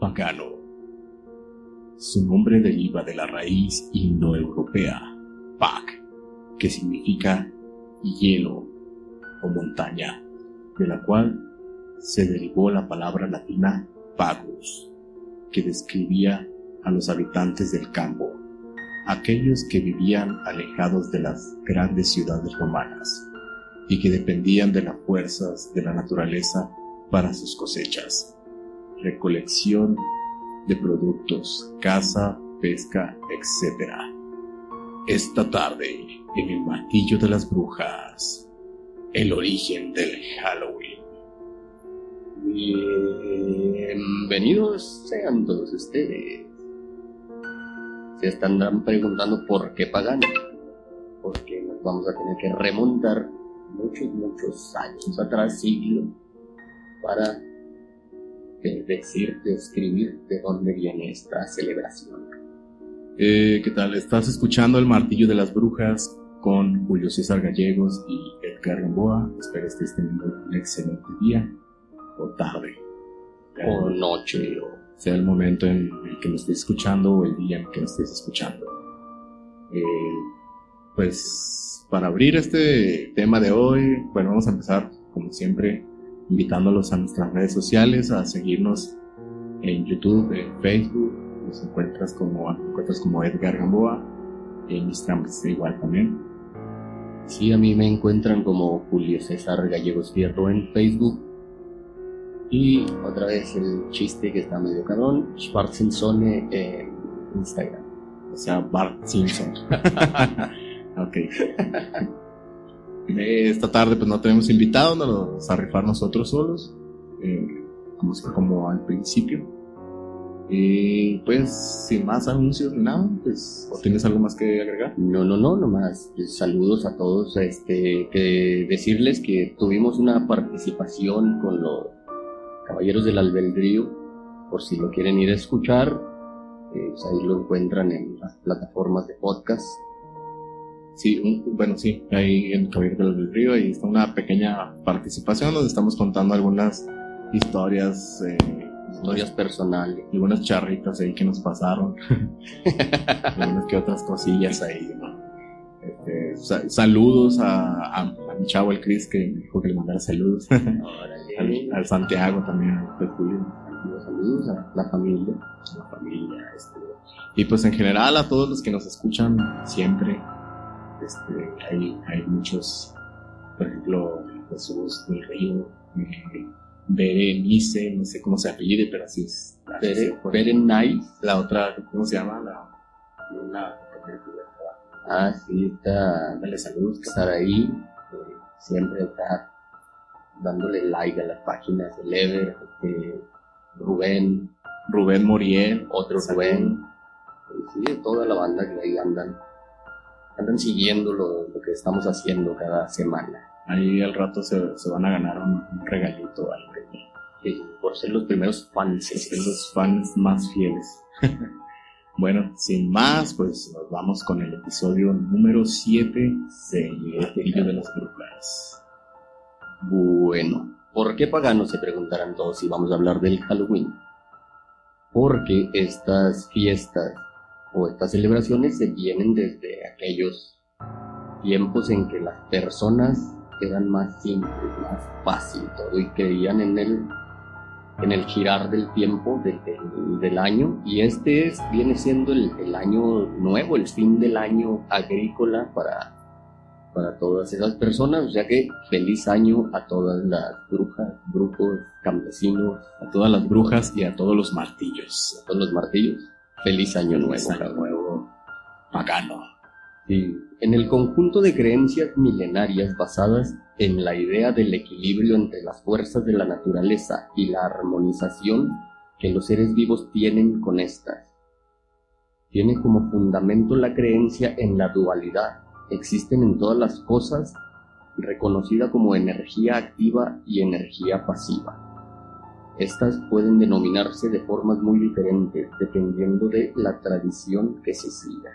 Pagano. Su nombre deriva de la raíz indoeuropea, Pag, que significa hielo o montaña, de la cual se derivó la palabra latina pagus, que describía a los habitantes del campo, aquellos que vivían alejados de las grandes ciudades romanas y que dependían de las fuerzas de la naturaleza para sus cosechas, recolección de productos, caza, pesca, etc. Esta tarde, en el martillo de las brujas, el origen del Halloween. Bienvenidos sean todos ustedes. Se están preguntando por qué pagan, porque nos vamos a tener que remontar muchos, muchos años atrás, siglos, para decir, describir de dónde viene esta celebración. Eh, ¿Qué tal? Estás escuchando El Martillo de las Brujas con Julio César Gallegos y Edgar Gamboa. Espero estés teniendo un excelente día o tarde. O noche o sea el momento en el que me estés escuchando o el día en que me estés escuchando. Eh, pues para abrir este tema de hoy, bueno, vamos a empezar como siempre invitándolos a nuestras redes sociales, a seguirnos en YouTube, en Facebook, nos encuentras como, encuentras como Edgar Gamboa, en Instagram igual también. Sí, a mí me encuentran como Julio César Gallegos Fierro en Facebook. Y otra vez el chiste que está medio cabrón, Schwarzensone en Instagram. O sea, Bart Simpson. ok. Esta tarde pues no tenemos invitado, nos lo vamos a rifar nosotros solos, eh, como, como al principio. Y pues, sin más anuncios ni nada, pues, ¿o tienes algo más que agregar? No, no, no, nomás pues, saludos a todos, este, que decirles que tuvimos una participación con los Caballeros del Albedrío, por si lo quieren ir a escuchar, eh, pues, ahí lo encuentran en las plataformas de podcast. Sí, bueno, sí, ahí en Caballeros del Albedrío, ahí está una pequeña participación donde estamos contando algunas historias eh, historias personales. Y unas charritas ahí que nos pasaron. unas que otras cosillas ahí, este, saludos a, a, mi chavo el Chris que me dijo que le mandara saludos. al, Santiago también, al Julio. Saludos a la familia. A la familia, este. Y pues en general a todos los que nos escuchan siempre. Este, hay, hay muchos, por ejemplo, Jesús del Río, eh, Berenice, no sé cómo se apellide, pero así es. Berenice. La otra, ¿cómo se llama? La, una, ah, sí, está. Dale saludos, estar ahí. Eh, siempre está dándole like a las páginas de Lever, este, Rubén. Rubén Moriel. Otro Rubén. Sí, toda la banda que ahí andan. Andan siguiendo lo, lo que estamos haciendo cada semana. Ahí al rato se, se van a ganar un, regalito algo. por ser los primeros fans. Ser los fans más fieles. bueno, sin más, pues nos vamos con el episodio número 7 de de las Brujas. Bueno, ¿por qué paganos? Se preguntarán todos si vamos a hablar del Halloween. Porque estas fiestas o estas celebraciones se vienen desde aquellos tiempos en que las personas eran más simples, más fácil todo y creían en el, en el girar del tiempo del, año y este es, viene siendo el, el, año nuevo, el fin del año agrícola para, para todas esas personas, o sea que feliz año a todas las brujas, brujos, campesinos, a todas las brujas y a todos los martillos. A todos los martillos, feliz año nuevo. Feliz año nuevo, pagano. En el conjunto de creencias milenarias basadas en la idea del equilibrio entre las fuerzas de la naturaleza y la armonización que los seres vivos tienen con estas. Tiene como fundamento la creencia en la dualidad. Existen en todas las cosas reconocida como energía activa y energía pasiva. Estas pueden denominarse de formas muy diferentes dependiendo de la tradición que se siga.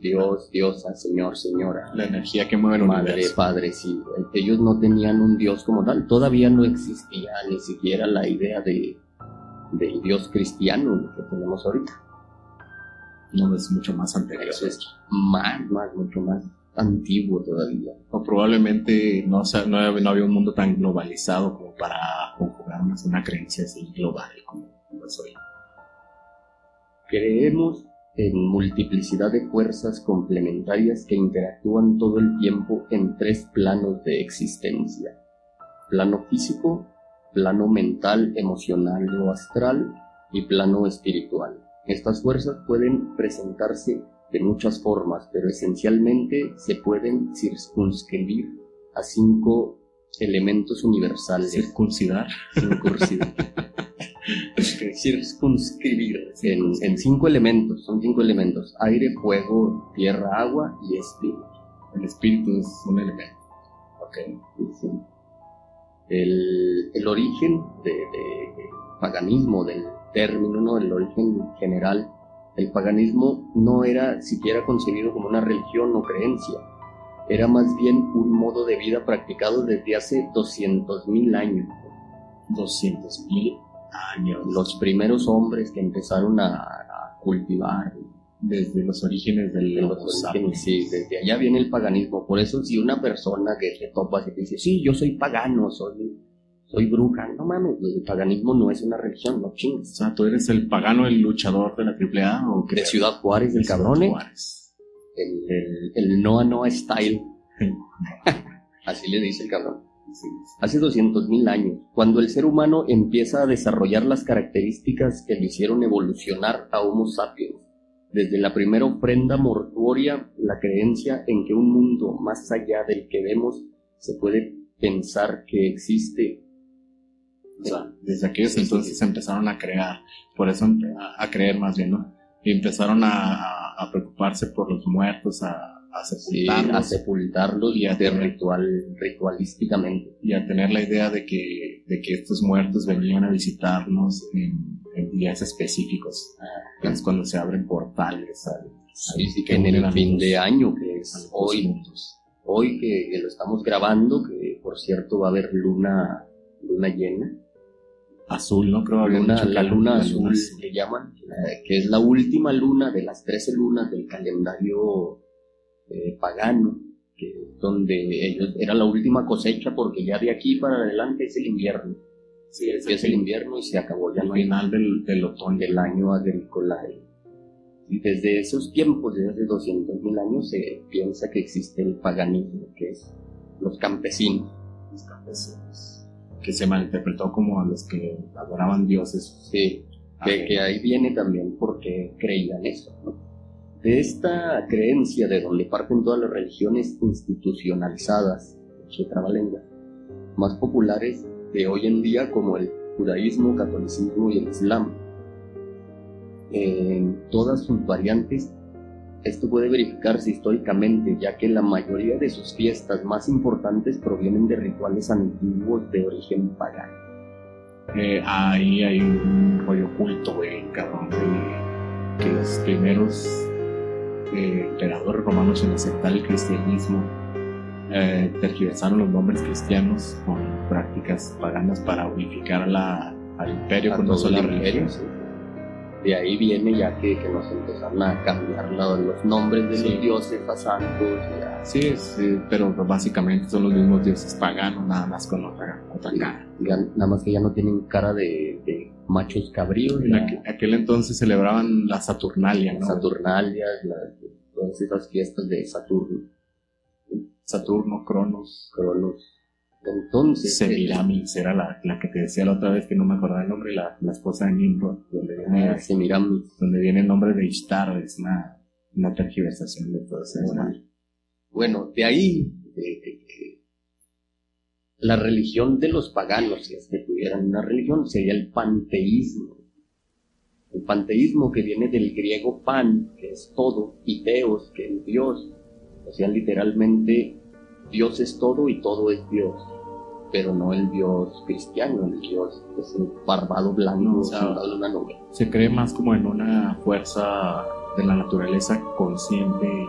Dios, diosa, señor, señora. La energía que mueve el Madre, universo. padre, sí. Ellos no tenían un Dios como tal. Todavía no existía ni siquiera la idea de del Dios cristiano que tenemos ahorita. No, es mucho más anterior. Eso es más, más, mucho más antiguo todavía. O probablemente no, no, no había un mundo tan globalizado como para una creencia así global como lo es hoy. Creemos en multiplicidad de fuerzas complementarias que interactúan todo el tiempo en tres planos de existencia. Plano físico, plano mental, emocional o astral y plano espiritual. Estas fuerzas pueden presentarse de muchas formas, pero esencialmente se pueden circunscribir a cinco elementos universales. Circuncidar. Circunscribir. Circunscribir en, en cinco elementos, son cinco elementos, aire, fuego, tierra, agua y espíritu. El espíritu es un elemento. Ok. Sí. El, el origen de, de- del paganismo, del término, ¿no? el origen general, el paganismo no era siquiera concebido como una religión o creencia, era más bien un modo de vida practicado desde hace 200.000 años. 200 mil años. Los primeros hombres que empezaron a, a cultivar desde los orígenes del de los orígenes, sí, desde allá viene el paganismo. Por eso si una persona que te topas y te dice, sí, yo soy pagano, soy, soy bruja, no mames, el paganismo no es una religión, no O chingues. sea, ¿tú eres el pagano, el luchador de la AAA o qué? De Ciudad Juárez, el Ciudad cabrón, ¿eh? Juárez. El, el, el Noa Noa Style, así le dice el cabrón. Sí, Hace 200.000 años, cuando el ser humano empieza a desarrollar las características que le hicieron evolucionar a Homo sapiens, desde la primera ofrenda mortuoria, la creencia en que un mundo más allá del que vemos se puede pensar que existe. O sea, desde aquellos entonces sí. empezaron a crear, por eso a, a creer más bien, ¿no? Y empezaron a, a- a preocuparse por los muertos, a, a Sí, a sepultarlos Y a tener- ritual, ritualísticamente. y a tener la idea de que, de que estos muertos venían a visitarnos en, en días específicos. que es cuando se abren portales al, Sí, al- sí, que en el fin los- de año, que es hoy, hoy que, que lo estamos grabando, que por cierto va a haber luna, luna llena. Azul, ¿no? Creo habían luna, la luna azul que llaman, eh, que es la última luna de las 13 lunas del calendario eh, pagano, que es donde ellos era la última cosecha porque ya de aquí para adelante es el invierno. Sí, es Empieza el invierno y se acabó ya al no hay final del, del otoño. del año agrícola. Y desde esos tiempos, desde hace 200.000 años, se piensa que existe el paganismo, que es los campesinos. los campesinos, que se malinterpretó como a los que adoraban dioses. Sí, que, que ahí viene también porque creían eso. ¿no? De esta creencia de donde parten todas las religiones institucionalizadas, che trabalengua, más populares de hoy en día como el judaísmo, catolicismo y el islam. En todas sus variantes, esto puede verificarse históricamente, ya que la mayoría de sus fiestas más importantes provienen de rituales antiguos de origen pagano. Eh, ahí hay un rollo oculto, güey, cabrón, de que los primeros eh, emperadores romanos en aceptar el cristianismo eh, tergiversaron los nombres cristianos con prácticas paganas para unificar la, al imperio con una sola el religión. sí. De ahí viene ya que, que nos empezaron a cambiar los nombres de Sí. los dioses a santos. a- Sí, pero básicamente son los mismos dioses paganos, nada más con otra, otra cara. ya- nada más que ya no tienen cara de, de machos cabríos, En aquel entonces celebraban la Saturnalia, ¿no? Saturnalias, la- todas esas fiestas de Saturno, Saturno, Cronos, Cronos. Entonces, Semiramis era la, la que te decía la otra vez que no me acordaba el nombre, la, la esposa de Nimrod, donde viene, eh, Semiramis. donde viene el nombre de Ishtar, es una, una tergiversación de todo eso. Bueno, Bueno, de ahí de- de que la religión de los paganos, si es que tuvieran una religión, sería el panteísmo. El panteísmo que viene del griego pan, que es todo, y teos, que es Dios. O sea, literalmente, Dios es todo y todo es Dios. Pero no el Dios cristiano, el Dios es un barbado blanco O sea, una nube. Se cree más como en una fuerza de la naturaleza consciente,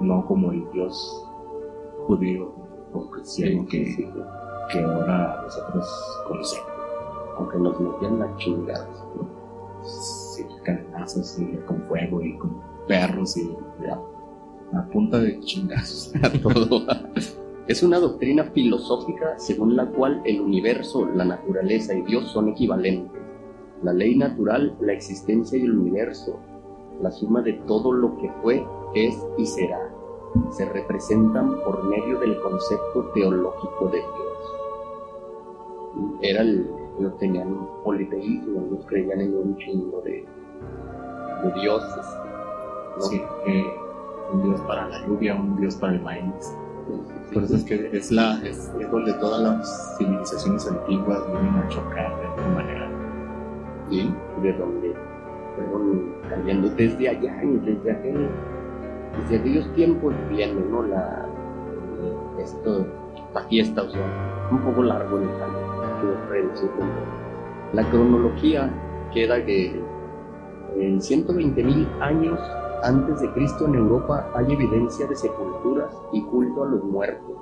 no como el Dios judío o cristiano que, que ahora nosotros conocemos. Aunque nos metían las chingadas, ¿no? Sí, cadenazos y con fuego y con perros y ya, a punta de chingazos a todo. Es una doctrina filosófica según la cual el universo, la naturaleza y Dios son equivalentes. La ley natural, la existencia y el universo, la suma de todo lo que fue, es y será, se representan por medio del concepto teológico de Dios. Era el, ellos tenían un politeísmo, ellos creían en un chingo de, de dioses. ¿no? Sí, un dios para la lluvia, un dios para el maíz. Por eso es que es, la, es, es donde todas las civilizaciones antiguas vienen a chocar de alguna manera. y de donde fueron cayendo desde allá desde aquel, desde aquellos tiempos viene ¿no? la esto la fiesta o sea un poco largo en el año la cronología queda que en 120 mil años antes de Cristo en Europa hay evidencia de sepulturas y culto a los muertos.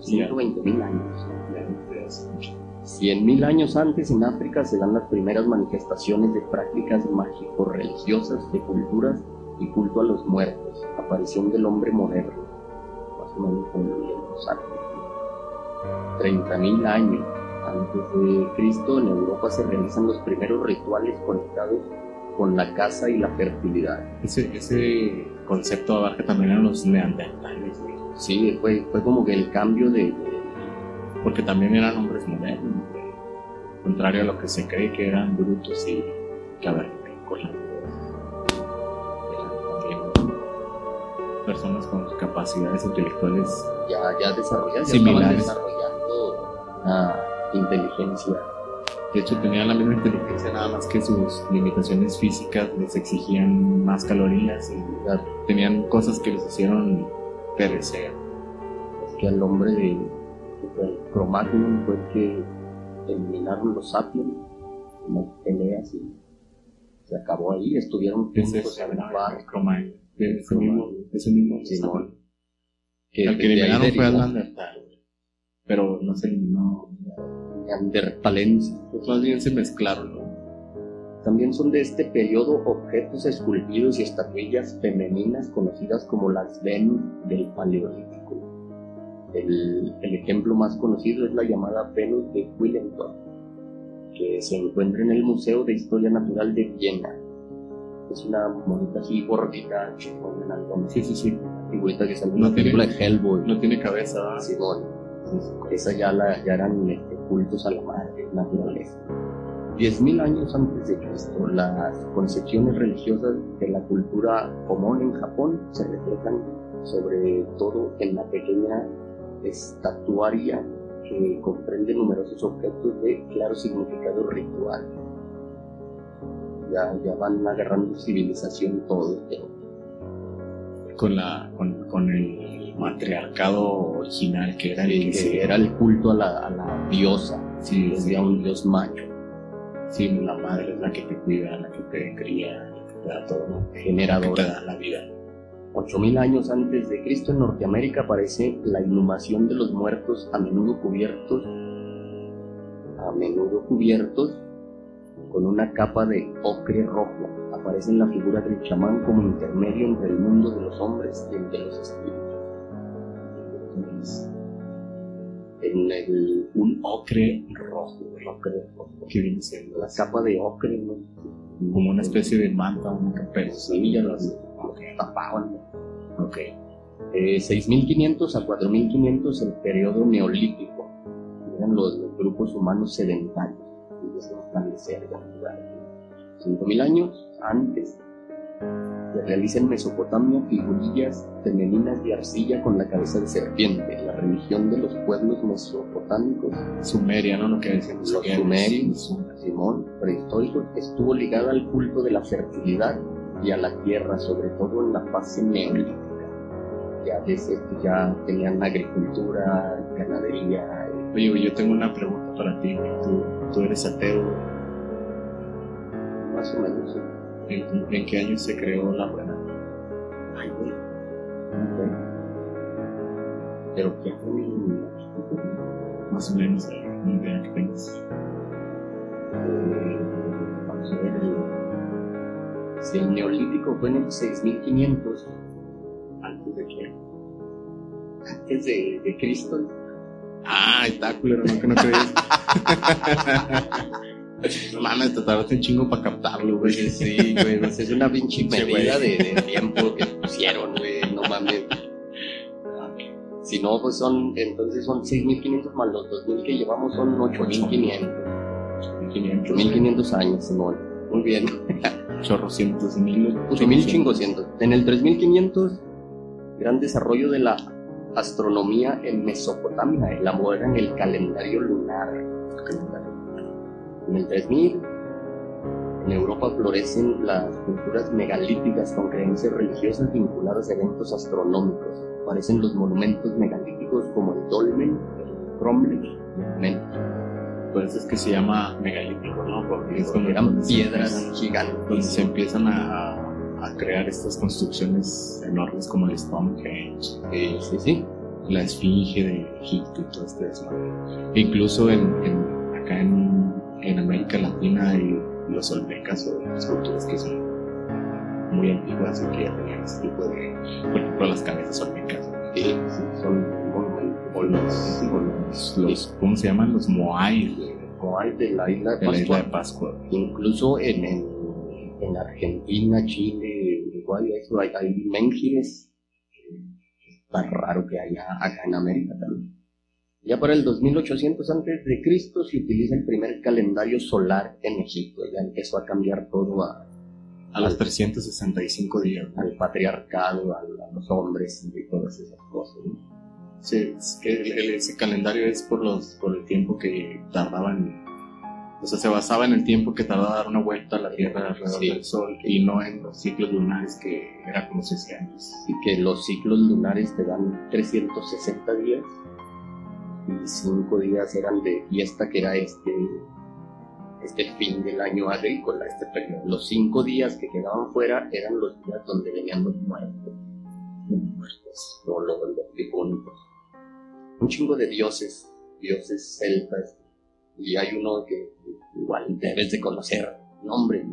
120 mil años. Ya no te das mucho. 100.000 años antes en África se dan las primeras manifestaciones de prácticas mágico-religiosas, de culturas y culto a los muertos, aparición del hombre moderno, más o menos como los años. 30.000 años antes de Cristo en Europa se realizan los primeros rituales conectados con la caza y la fertilidad. Ese, ese concepto abarca también a los neandertales, güey, Sí, fue, fue como que el cambio de, de- porque también eran hombres modernos, güey. contrario a lo que se cree que eran brutos y cavernícolas. Personas con capacidades intelectuales ya, ya desarrolladas, ya Similares. estaban desarrollando una inteligencia De hecho, tenían la misma inteligencia, nada más que sus limitaciones físicas les exigían más calorías y ya tenían cosas que les hicieron perecer. es que al hombre de, de Cro-Magnon fue que eliminaron los sapiens, las peleas y se acabó ahí, estuvieron Ese juntos es en un bar. Cromagnon. Ese mismo, ese mismo Simón. El que desde ahí eliminaron fue al Neandertal, pero no se eliminó. Neandertalenses. Pues más bien se mezclaron, ¿no? También son de este periodo objetos esculpidos y estatuillas femeninas conocidas como las Venus del Paleolítico. El, el ejemplo más conocido es la llamada Venus de Willendorf, que se encuentra en el Museo de Historia Natural de Viena. Es una monita así gordita, con una algodón, Sí, sí, sí. figurita que sale en No la tiene- película de Hellboy. No tiene cabeza. Simón. Esa ya, la, ya eran este, cultos a la madre naturaleza. Diez mil años antes de Cristo, las concepciones religiosas de la cultura común en Japón se reflejan sobre todo en la pequeña estatuaria que comprende numerosos objetos de claro significado ritual. Ya, ya van agarrando civilización todo, Con, la, con, con el matriarcado original que era el Sí, que era el culto a la, a la diosa, Sí, es ya un dios macho. Sí, la madre es la que te cuida, la que te cría, la que te da todo, ¿no? la que generador. te da la vida. 8000 años antes de Cristo en Norteamérica aparece la inhumación de los muertos a menudo cubiertos a menudo cubiertos con una capa de ocre rojo. Aparece en la figura del chamán como intermedio entre el mundo de los hombres y el de los espíritus. En el Un ocre rojo, ocre rojo. que viene siendo La capa de ocre, ¿no? como una especie de manta, una capela. Sí, ya las como que tapaban. ¿no? Ok. Eh, 6500 a 4500 el periodo neolítico. Eran los, los grupos humanos sedentarios. A establecer ya lugares. 5000 años antes se realiza en Mesopotamia figurillas femeninas de arcilla con la cabeza de serpiente. La religión de los pueblos mesopotámicos Sumeria, ¿no? Lo que decíamos. los sumerios, Simón, prehistóricos, estuvo ligada al culto de la fertilidad y a la tierra, sobre todo en la fase neolítica. Ya desde que ya tenían agricultura, ganadería, eh, Oye, yo tengo una pregunta para ti. Tú, tú eres ateo. más o menos. sí. ¿En, en qué año se creó la rueda? Ay, güey. Ok. Pero ¿qué fue? Más o menos, una idea que tengas. Eh, Vamos a ver. el- Si el neolítico fue en el 6500 Antes de que. antes de, de Cristo, Ah, está culero, no que no crees. No mames, te tardaste un chingo para captarlo, güey. Sí, güey, pues es una pinche medida de, de tiempo que pusieron, güey, no mames. Si no, pues son, entonces son 6.500 más los 2.000 que llevamos son 8.500. 500, 8.500 años, Simón. Muy bien. chorrocientos mil. 8.500. En el 3.500, gran desarrollo de la astronomía en Mesopotamia, elaboran el calendario lunar. En el 3000, en Europa florecen las culturas megalíticas con creencias religiosas vinculadas a eventos astronómicos. Aparecen los monumentos megalíticos como el Dolmen, el Cromlech y el Menhir. Por eso es que se llama megalítico, ¿no? Porque es Eran donde se piedras empiezan- donde gigantes. se empiezan a, a crear estas construcciones enormes como el Stonehenge, Sí, sí, sí. la Esfinge de Egipto y todo este desmadre. E incluso en, en- acá en, en América Latina hay los olmecas o las culturas que son muy antiguas y que ya tenían ese tipo de, por ejemplo, las cabezas olmecas. Sí, son. O los, o los, los- ¿cómo se llaman? Los Como hay de la isla de de la isla Pascua. de Pascua. Incluso en, en, en Argentina, Chile, Uruguay, eso hay, hay menhires. Está raro que haya acá en América también. Ya para el 2800 antes de Cristo se utiliza el primer calendario solar en Egipto. Ya empezó a cambiar todo a- A los 365 días. al patriarcado, a, a los hombres y todas esas cosas. ¿no? Sí, es que el- el- ese calendario es por los por el tiempo que tardaban. O sea, se basaba en el tiempo que tardaba dar una vuelta a la Tierra alrededor Sí. del Sol y no en los ciclos lunares que era como se hacía antes. Así que los ciclos lunares te dan 360 días y 5 días eran de fiesta, que era este, este fin del año agrícola, este periodo. Los 5 días que quedaban fuera eran los días donde venían los muertos, los muertos, o los, los difuntos. Un chingo de dioses, dioses celtas, y hay uno que igual debes de conocer, nombre,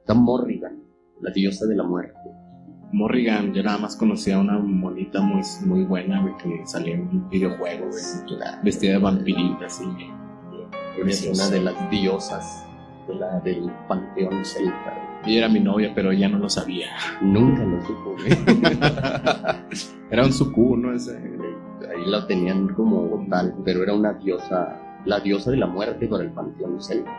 está Morrigan, la diosa de la muerte. Morrigan, yo nada más conocía a una monita muy, muy buena güey, que salía en un videojuego, güey, vestida de vampirita, así. Es una de las diosas de la, del panteón celta. Ella era mi novia, pero ella no lo sabía. Nunca lo supo, güey. Era un sucubo, ¿no? Ese, Ahí la tenían como tal, pero era una diosa, la diosa de la muerte para el panteón celta.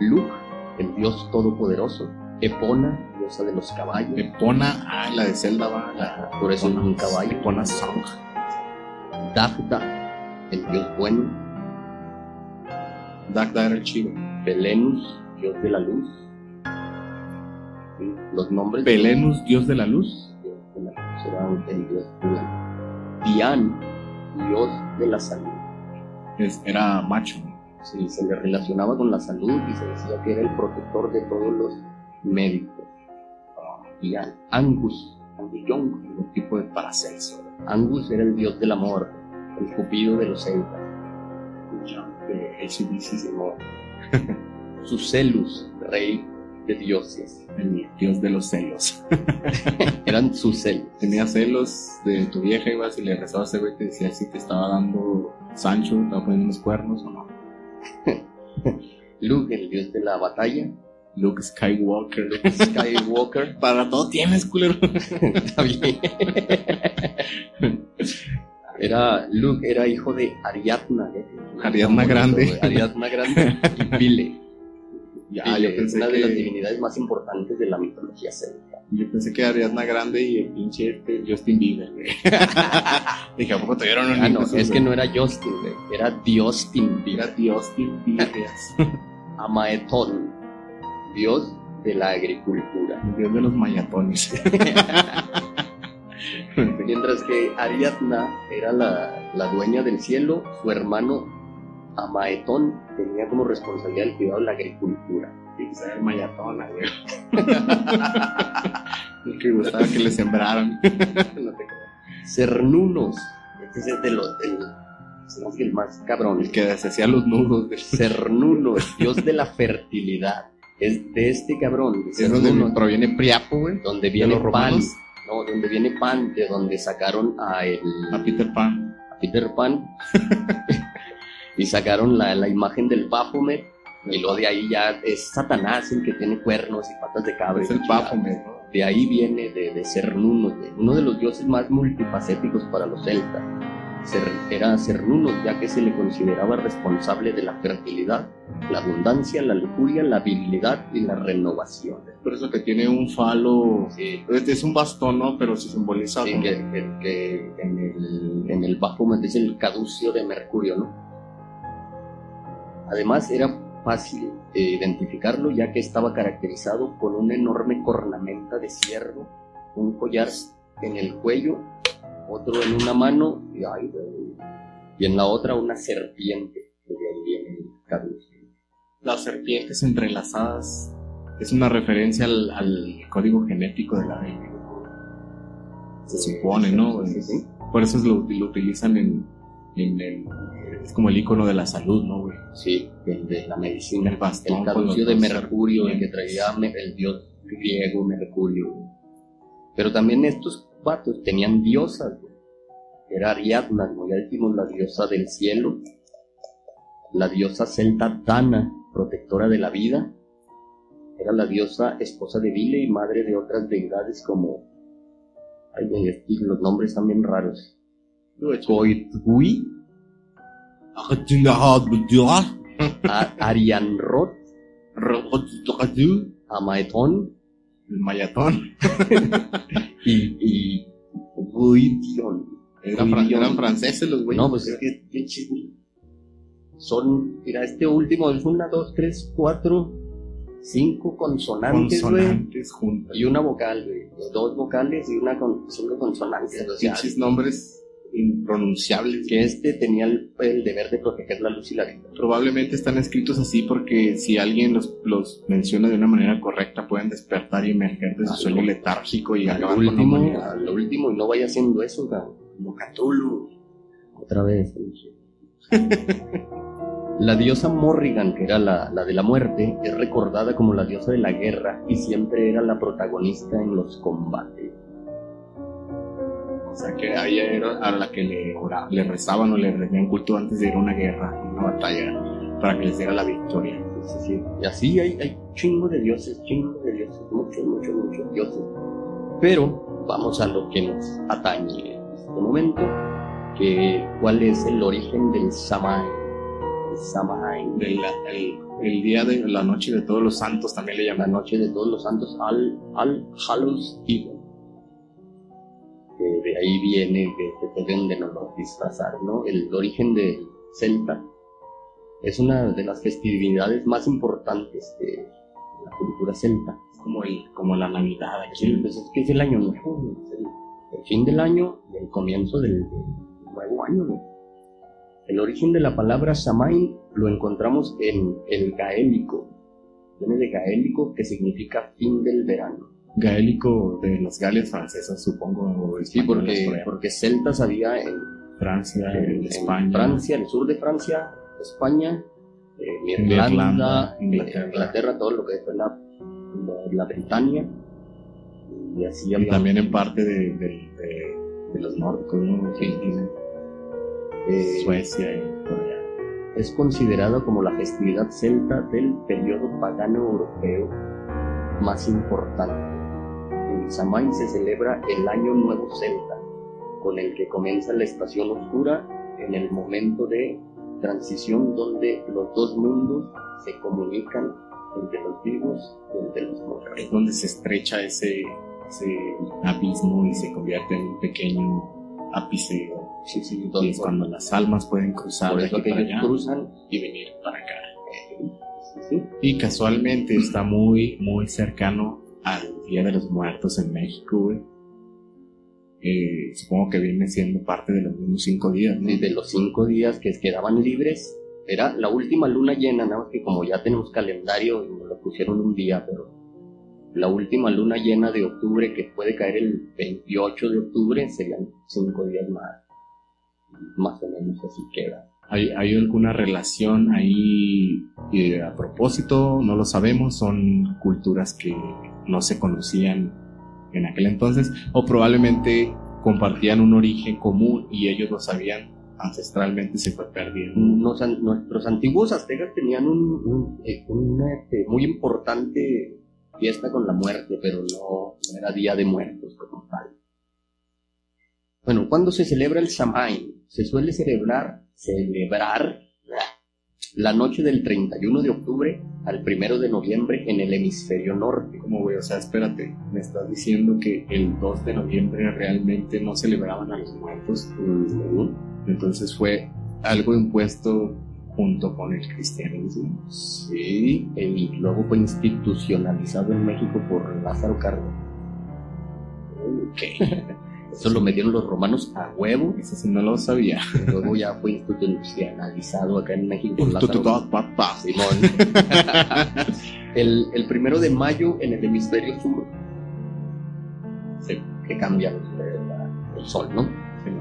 Luke, el dios todopoderoso. Epona, de los caballos. Epona, ah, la de Zelda va, la, Por eso es un caballo. Epona Song. Dagda, el dios bueno. Dagda era el chivo. Belenus, dios de la luz. Sí, Los nombres. Belenus, dios de la luz. Dios de la luz, era el dios bueno. Dian, dios de la salud. Es- era macho. Sí, se le relacionaba con la salud y se decía que era el protector de todos los médicos. Ah, Dian. Angus, Young. Un tipo de Paracelso. Angus era el dios del amor, el cupido de los celtas. De ACDC, Simón. Sucelus, rey de dioses. el dios de los celos. Eran sus celos. Tenías celos de tu vieja, ibas y le rezabas a ese güey, te decía si te estaba dando Sancho, te estaba poniendo unos cuernos o no. Luke, el dios de la batalla. Luke Skywalker. Skywalker. Para todo tienes, culero. Está bien. Era, Luke era hijo de Ariadna. ¿eh? Ariadna Grande. Ariadna Grande y Pile. Ya, Pile, yo pensé una de las divinidades más importantes de la mitología celta. yo pensé que Ariadna Grande y el pinche este Justin Bieber. Dije, ¿a poco te dieron un Ah, no, es que no era Justin, güey, era Diostin Era Justin Bieber. Amaetón, dios de la agricultura. El dios de los mayatones. Mientras que Ariadna era la, la dueña del cielo, su hermano Amaetón tenía como responsabilidad el cuidado de la agricultura. Y que sea el mayatona, güey. el que gustaba que le sembraran. no te Cernunos. Este es de los, del, el más cabrón. El que deshacía los nudos. Cernunos, dios de la fertilidad. Es de este cabrón. De es donde proviene Priapo, güey. Donde viene pan. No, donde viene pan, de donde sacaron a el... A Peter Pan. A Peter Pan. y sacaron la, la imagen del Baphomet. Y luego de ahí ya es Satanás el que tiene cuernos y patas de cabra. Es el Baphomet, ¿no? De ahí viene de, de Cernunos, uno de los dioses más multifacéticos para los celtas. Era Cernunos, ya que se le consideraba responsable de la fertilidad, la abundancia, la lujuria, la virilidad y la renovación. Por eso que tiene un falo, es un bastón, ¿no? Pero se simboliza. Sí, que, que, en el, en el es el caducio de Mercurio, ¿no? Además, era fácil identificarlo ya que estaba caracterizado por una enorme cornamenta de ciervo, un collar en el cuello, otro en una mano y, y en la otra una serpiente, que de ahí viene el Las serpientes entrelazadas es una referencia al, código genético de la Biblia. Se supone, ¿no? Por eso lo, lo utilizan en, en es como el icono de la salud, ¿no, güey? Sí, el de la medicina. El bastón. El de Mercurio, el que traía el dios griego Mercurio. Pero también estos vatos tenían diosas. Era Ariadna, como ya dijimos, la diosa del cielo. La diosa celta Dana, protectora de la vida. Era la diosa esposa de Vile y madre de otras deidades como... Ay, los nombres también raros. Coitui, Arian Roth, Amaetón, el Mayatón, y, y Eran, franceses los güeyes. No, pues es que son, mira, este último es una, dos, tres, cuatro, cinco consonantes, consonantes juntas. Y una vocal, güey. Dos vocales y una con, cinco consonantes. Los nombres impronunciables. Que este tenía el, deber de proteger la luz y la vida. Probablemente están escritos así porque si alguien los, los menciona de una manera correcta pueden despertar y emerger de su sueño letárgico y acabar último, con lo último, y no vaya haciendo eso, como Cthulhu. Otra vez. La diosa Morrigan, que era la, la, de la muerte, es recordada como la diosa de la guerra y siempre era la protagonista en los combates. O sea, que ahí era a la que le, le rezaban o le rendían culto antes de ir a una guerra, una batalla, para que les diera la victoria. Sí, sí. Y así hay, hay chingo de dioses, chingo de dioses, muchos, muchos, muchos dioses. Pero vamos a lo que nos atañe este momento, que cuál es el origen del Samhain. El Samhain. el, el, día de la noche de todos los santos también le llaman. La noche de todos los santos, al, al Hallows Eve de ahí viene, que, pueden de nos disfrazar, ¿no? El origen del celta es una de las festividades más importantes de la cultura celta. Es como, el, como la Navidad aquí. Pues es que es el año nuevo, el, fin del año y el comienzo del, nuevo año, El origen de la palabra Samain lo encontramos en el gaélico. Viene de gaélico que significa fin del verano gaélico de las Galias francesas, supongo. Sí, porque, porque celtas había en Francia, en, España. Francia, el sur de Francia, España, eh, Irlanda, Inglaterra, todo lo que fue la, la, Britania. Y así también en parte de, de, de, los nórdicos, eh, Suecia y Corea. Es considerado como la festividad celta del periodo pagano europeo más importante en Samhain se celebra el Año Nuevo Celta, con el que comienza la estación oscura en el momento de transición donde los dos mundos se comunican entre los vivos y entre los muertos. Es donde se estrecha ese, ese abismo y se convierte en un pequeño ápice. Sí, sí, y es cuando las almas pueden cruzar Por eso que cruzan y venir para acá. Y casualmente está muy, muy cercano al Día de los Muertos en México, güey. Eh, supongo que viene siendo parte de los mismos cinco días, ¿no? de los cinco días que quedaban libres Era la última luna llena, nada más que como ya tenemos calendario y nos lo pusieron un día, pero la última luna llena de octubre que puede caer el 28 de octubre serían cinco días más. Más o menos así queda. ¿Hay, hay alguna relación ahí eh, a propósito? No lo sabemos, son culturas que no se conocían en aquel entonces o probablemente compartían un origen común y ellos lo sabían ancestralmente se fue perdiendo. nuestros antiguos aztecas tenían un, un, eh, este, muy importante fiesta con la muerte, pero no, era Día de Muertos como tal. Bueno, cuando se celebra el Samhain, se suele celebrar, celebrar la noche del 31 de octubre al 1 de noviembre en el hemisferio norte. ¿Cómo voy? O sea, espérate, me estás diciendo que el 2 de noviembre realmente no celebraban a los muertos. Entonces fue algo impuesto junto con el cristianismo. Sí, y luego fue institucionalizado en México por Lázaro Cárdenas. Ok. Eso lo metieron los romanos a huevo. Eso sí no lo sabía. luego ya fue institucionalizado acá en México. Simón. el, el primero de mayo en el hemisferio sur. Sí, que cambia el, sol, ¿no?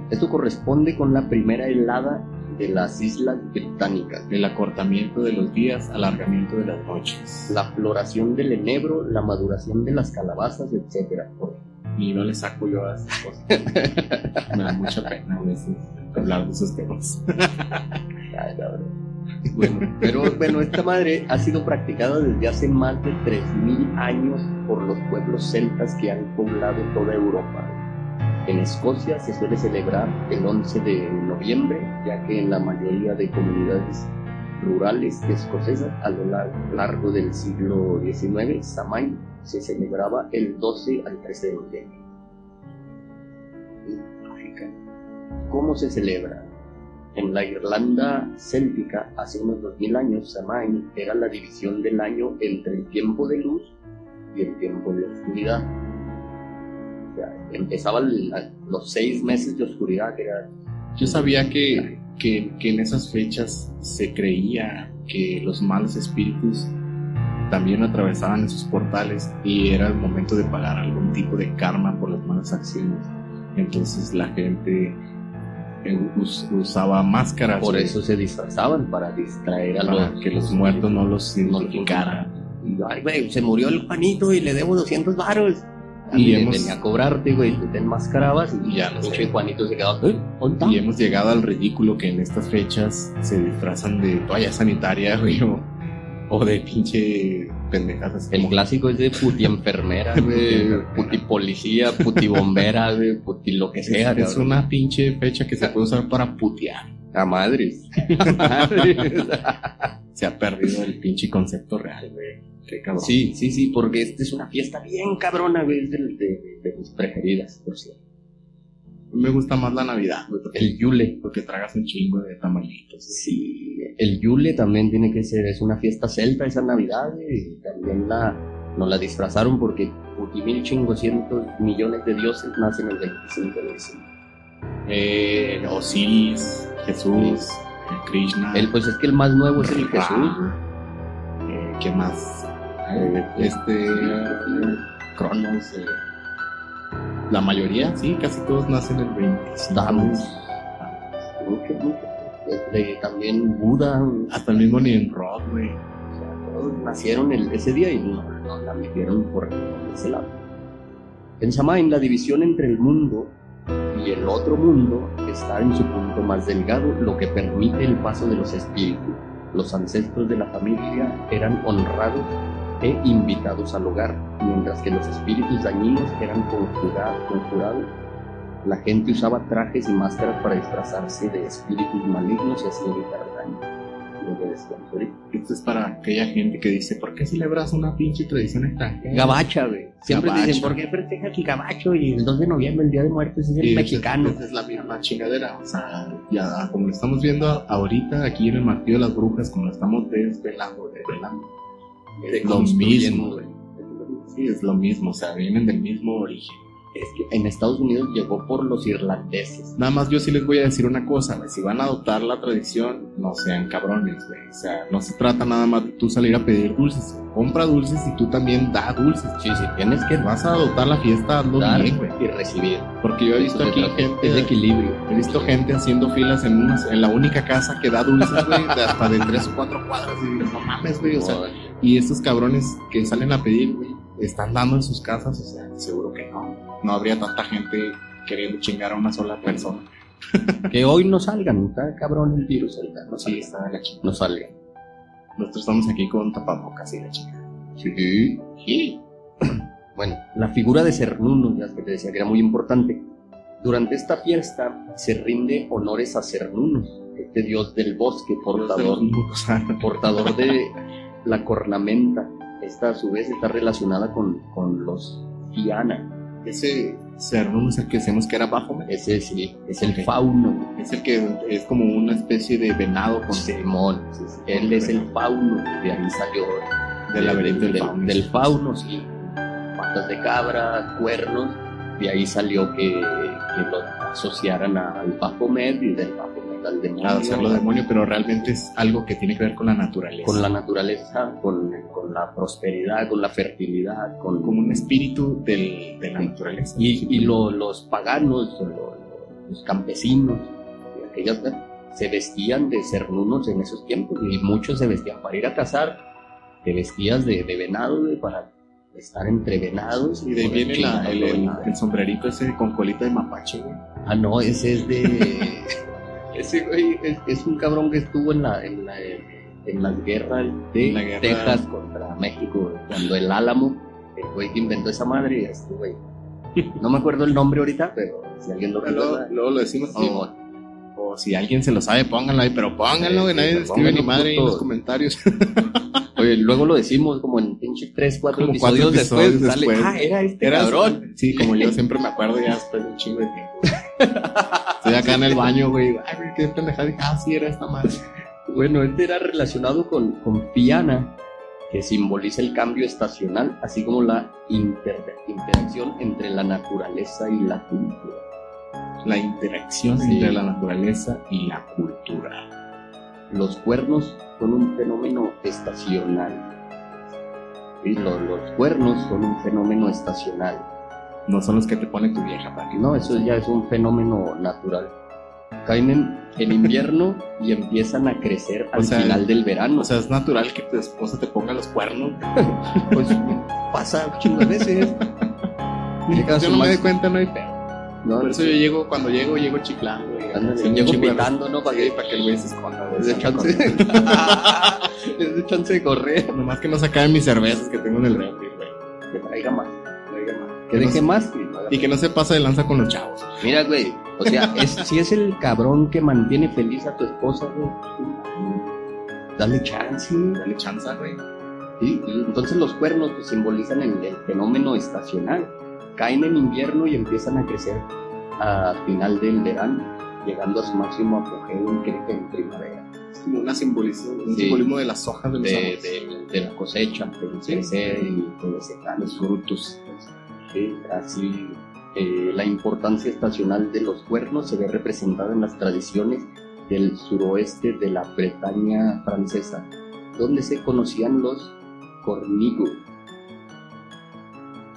Esto corresponde con la primera helada de las islas británicas. El acortamiento de los días, alargamiento de las noches. La floración del enebro, la maduración de las calabazas, etc. Y no le saco yo a esas cosas. Me da mucha pena a veces hablar de esos temas. bueno, pero bueno, esta madre ha sido practicada desde hace más de 3.000 años por los pueblos celtas que han poblado toda Europa. En Escocia se suele celebrar el 11 de noviembre, ya que en la mayoría de comunidades rurales escocesas a lo largo del siglo XIX, Samhain se celebraba el 12 al 13 de noviembre. ¿Cómo se celebra? En la Irlanda céltica, hace unos 2000 años, Samhain era la división del año entre el tiempo de luz y el tiempo de oscuridad empezaban los seis meses de oscuridad. Que era... Yo sabía que, que, en esas fechas se creía que los malos espíritus también atravesaban esos portales y era el momento de pagar algún tipo de karma por las malas acciones. Entonces la gente eh, usaba máscaras. Por eso se disfrazaban, para distraer a los que los muertos no los identificaran. se murió el Juanito y le debo 200 varos y hemos, venía a cobrarte, güey, tú te enmascarabas y ya no sé. Juanito se quedó, ¿Eh? Y hemos llegado al ridículo que en estas fechas se disfrazan de toalla sanitaria, güey, o, de pinche pendejadas. El clásico es de puti enfermera, güey, puti policía, puti bombera, güey, puti lo que sea. Es, una pinche fecha que se puede usar para putear. A madres. A madres. se ha perdido el pinche concepto real, güey. Sí, sí, sí, porque esta es una fiesta bien cabrona, güey, de, de, mis preferidas, por cierto. Me gusta más la Navidad, El Yule. Porque tragas un chingo de tamalitos. Sí, el Yule también tiene que ser, es una fiesta celta esa Navidad, y también la, nos la disfrazaron porque mil cientos millones de dioses nacen el 25 de diciembre. Eh, Osiris, Jesús, Krishna. El, pues es que el más nuevo es el Jesús. Eh, ¿Qué más? Este Cronos, eh, la mayoría, sí, casi todos nacen el 25. Este, también Buda. Hasta el mismo Nimrod, güey. O sea, todos nacieron el, ese día y no, la metieron por ese lado. En la división entre el mundo y el otro mundo está en su punto más delgado, lo que permite el paso de los espíritus. Los ancestros de la familia eran honrados e invitados al hogar, mientras que los espíritus dañinos eran conjurados. La gente usaba trajes y máscaras para disfrazarse de espíritus malignos y así evitar daño. Esto es para aquella gente que dice, ¿por qué celebras una pinche tradición extranjera? Gabacha, güey. Siempre dicen, ¿por qué festejas el gabacho y el 2 de noviembre, el Día de Muertos, es el mexicano? Es, es la misma chingadera. O sea, ya como lo estamos viendo ahorita aquí en el Martillo de las Brujas, como lo estamos desvelando, desvelando es lo mismo. Sí, es lo mismo, o sea, vienen del mismo origen. Es que en Estados Unidos llegó por los irlandeses. Nada más yo sí les voy a decir una cosa, güey. Si van a adoptar la tradición, no sean cabrones, güey. O sea, no se trata nada más de tú salir a pedir dulces. Compra dulces y tú también da dulces. Sí, sí, tienes que Vas a adoptar la fiesta, hazlo dar bien, güey. y recibir. Porque yo he visto aquí gente... Es de equilibrio. He visto gente haciendo filas en, unas- en la única casa que da dulces, güey, de hasta de tres o cuatro cuadras. Y digo, no mames, güey, o sea, y estos cabrones que salen a pedir, güey, están dando en sus casas, o sea, seguro que no. No habría tanta gente queriendo chingar a una sola persona. que hoy no salgan, está cabrón el virus ahorita, no Sí, salgan. está la chingada. No salgan. Nosotros estamos aquí con tapabocas y la chingada. Sí. Sí. Bueno, la figura de Cernunno, ya que te decía que era muy importante. Durante esta fiesta se rinde honores a Cernunno, este dios del bosque, portador, portador de la cornamenta. Esta a su vez está relacionada con, con los Fiana. ese el que decimos que era Baphomet. Ese sí, es el Ok. fauno. Es el que es como una especie de venado con Simón, él es el fauno, de ahí salió del laberinto del, del, fauno. del fauno, sí. Patas de cabra, cuernos, de ahí salió que, que lo asociaran al Baphomet y del Baphomet al demonio. a hacerlo demonio, pero realmente es algo que tiene que ver con la naturaleza. Con la naturaleza, con, con la prosperidad, con la fertilidad, con, como un espíritu del, de la naturaleza. y, y lo- los paganos, los campesinos, de aquellas se vestían de cernunos en esos tiempos y muchos se vestían para ir a cazar, te vestías de, de venado güey, para estar entre venados Y de ahí viene la- el, el sombrerito ese con colita de mapache, güey. Ah, no, ese es de. ese güey es, es un cabrón que estuvo en la. En la en las guerras de En la guerra- Texas contra México, güey, cuando el Álamo, el güey que inventó esa madre, este güey. No me acuerdo el nombre ahorita, pero si alguien lo Luego, recuerda. luego lo decimos. oh, O si alguien se lo sabe, pónganlo ahí, pero pónganlo, güey. Sí, Nadie sí, escribe ni madre ahí en los comentarios. Oye, luego lo decimos como en pinche 3, 4 Como cuatro episodios, después, sale, ah, era este Era cabrón. Sí, como yo siempre me acuerdo ya después de un chingo de tiempo. Estoy acá en el baño, güey. Ay, güey, qué pendejada. Dije, Ah, sí, era esta madre. Bueno, este era relacionado con, con Piana, que simboliza el cambio estacional, así como la inter- interacción entre la naturaleza y la cultura. La interacción Sí. entre la naturaleza y la cultura. Los cuernos son un fenómeno estacional. Y los cuernos son un fenómeno estacional. No son los que te pone tu vieja para que No, eso ya es un fenómeno natural. Caen en, en invierno y empiezan a crecer al O sea, final del verano. O sea, es natural que tu esposa te ponga los cuernos. pues pasa de veces. Yo no me doy cuenta, no hay pedo. No, Por eso yo llego, cuando llego, llego. Ándale, Haciendo un llego pitando, ¿no? Para Sí, que- para que el güey se esconda. güey. Es de Se chance. de chance de correr. Nomás que no se acaben mis cervezas que tengo en el refri, güey. Que traiga más. Que no más. y que no se pase de lanza con los chavos. Mira, güey, o sea, es, si es el cabrón que mantiene feliz a tu esposa, güey, dale chance. Dale chanza, güey. ¿sí? Entonces los cuernos pues, simbolizan el, el fenómeno estacional. Caen en invierno y empiezan a crecer a final del verano, llegando a su máximo apogeo en, primavera. Es como una simbolización, un Sí. simbolismo de las hojas de los De, de- de la cosecha, de Sí. crecer y todo ese los frutos. Sí, así eh, la importancia estacional de los cuernos se ve representada en las tradiciones del suroeste de la Bretaña francesa, donde se conocían los cornigos,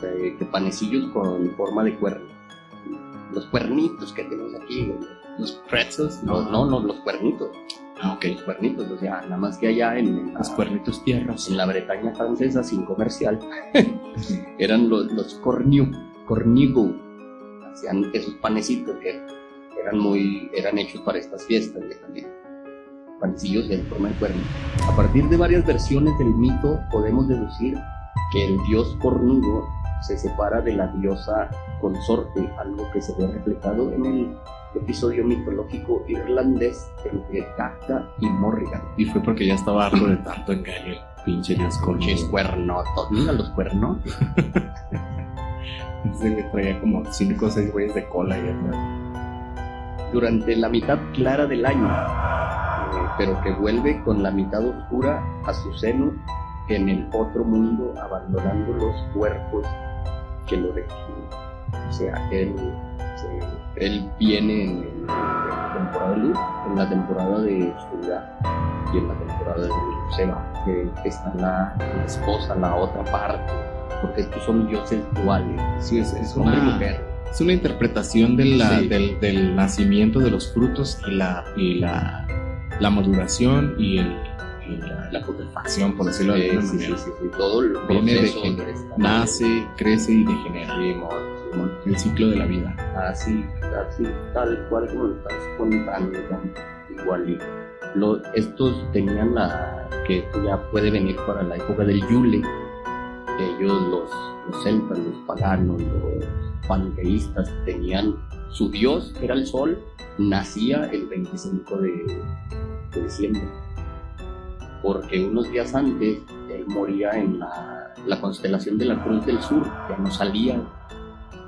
eh, panecillos con forma de cuerno. Los cuernitos que tenemos aquí. Los pretzels. No, no, los cuernitos, Ah, ok. los cuernitos, o sea, nada más que allá en, en la- Los cuernitos tiernos. en la Bretaña francesa sin comercial, eran los, los corniu, cornigo, hacían esos panecitos que eran muy, eran hechos para estas fiestas también, panecillos en forma de cuerno. A partir de varias versiones del mito podemos deducir que el dios cornudo se separa de la diosa consorte, algo que se ve reflejado en el episodio mitológico irlandés entre Cacta y Morrigan. Y fue porque ya estaba harto de tanto engaño el pinche Dios con cuernotos, mira los cuernos. Ese güey traía como 5 o 6 güeyes de cola atrás. durante la mitad clara del año, eh, pero que vuelve con la mitad oscura a su seno en el otro mundo, abandonando los cuerpos que lo definen. O sea, él, él viene en, la temporada de en la temporada de oscuridad y en la temporada de luz se va, que, está la, esposa, la otra parte, porque estos son dioses duales. Sí, es, es una, mujer. Es una interpretación del, del, nacimiento de los frutos y la, y la, la maduración y el la, putrefacción, por decirlo de alguna manera. todo lo viene de que nace, crece y degenera. El ciclo de la vida. Así, así, tal cual como lo estás contando, igual. Lo, estos tenían la, que esto ya puede venir para la época del Yule, ellos los, los celtas, los paganos, los panteístas tenían su dios, que era el sol, nacía el 25 de, de diciembre porque unos días antes él moría en la, constelación de la Cruz del Sur, ya no salía.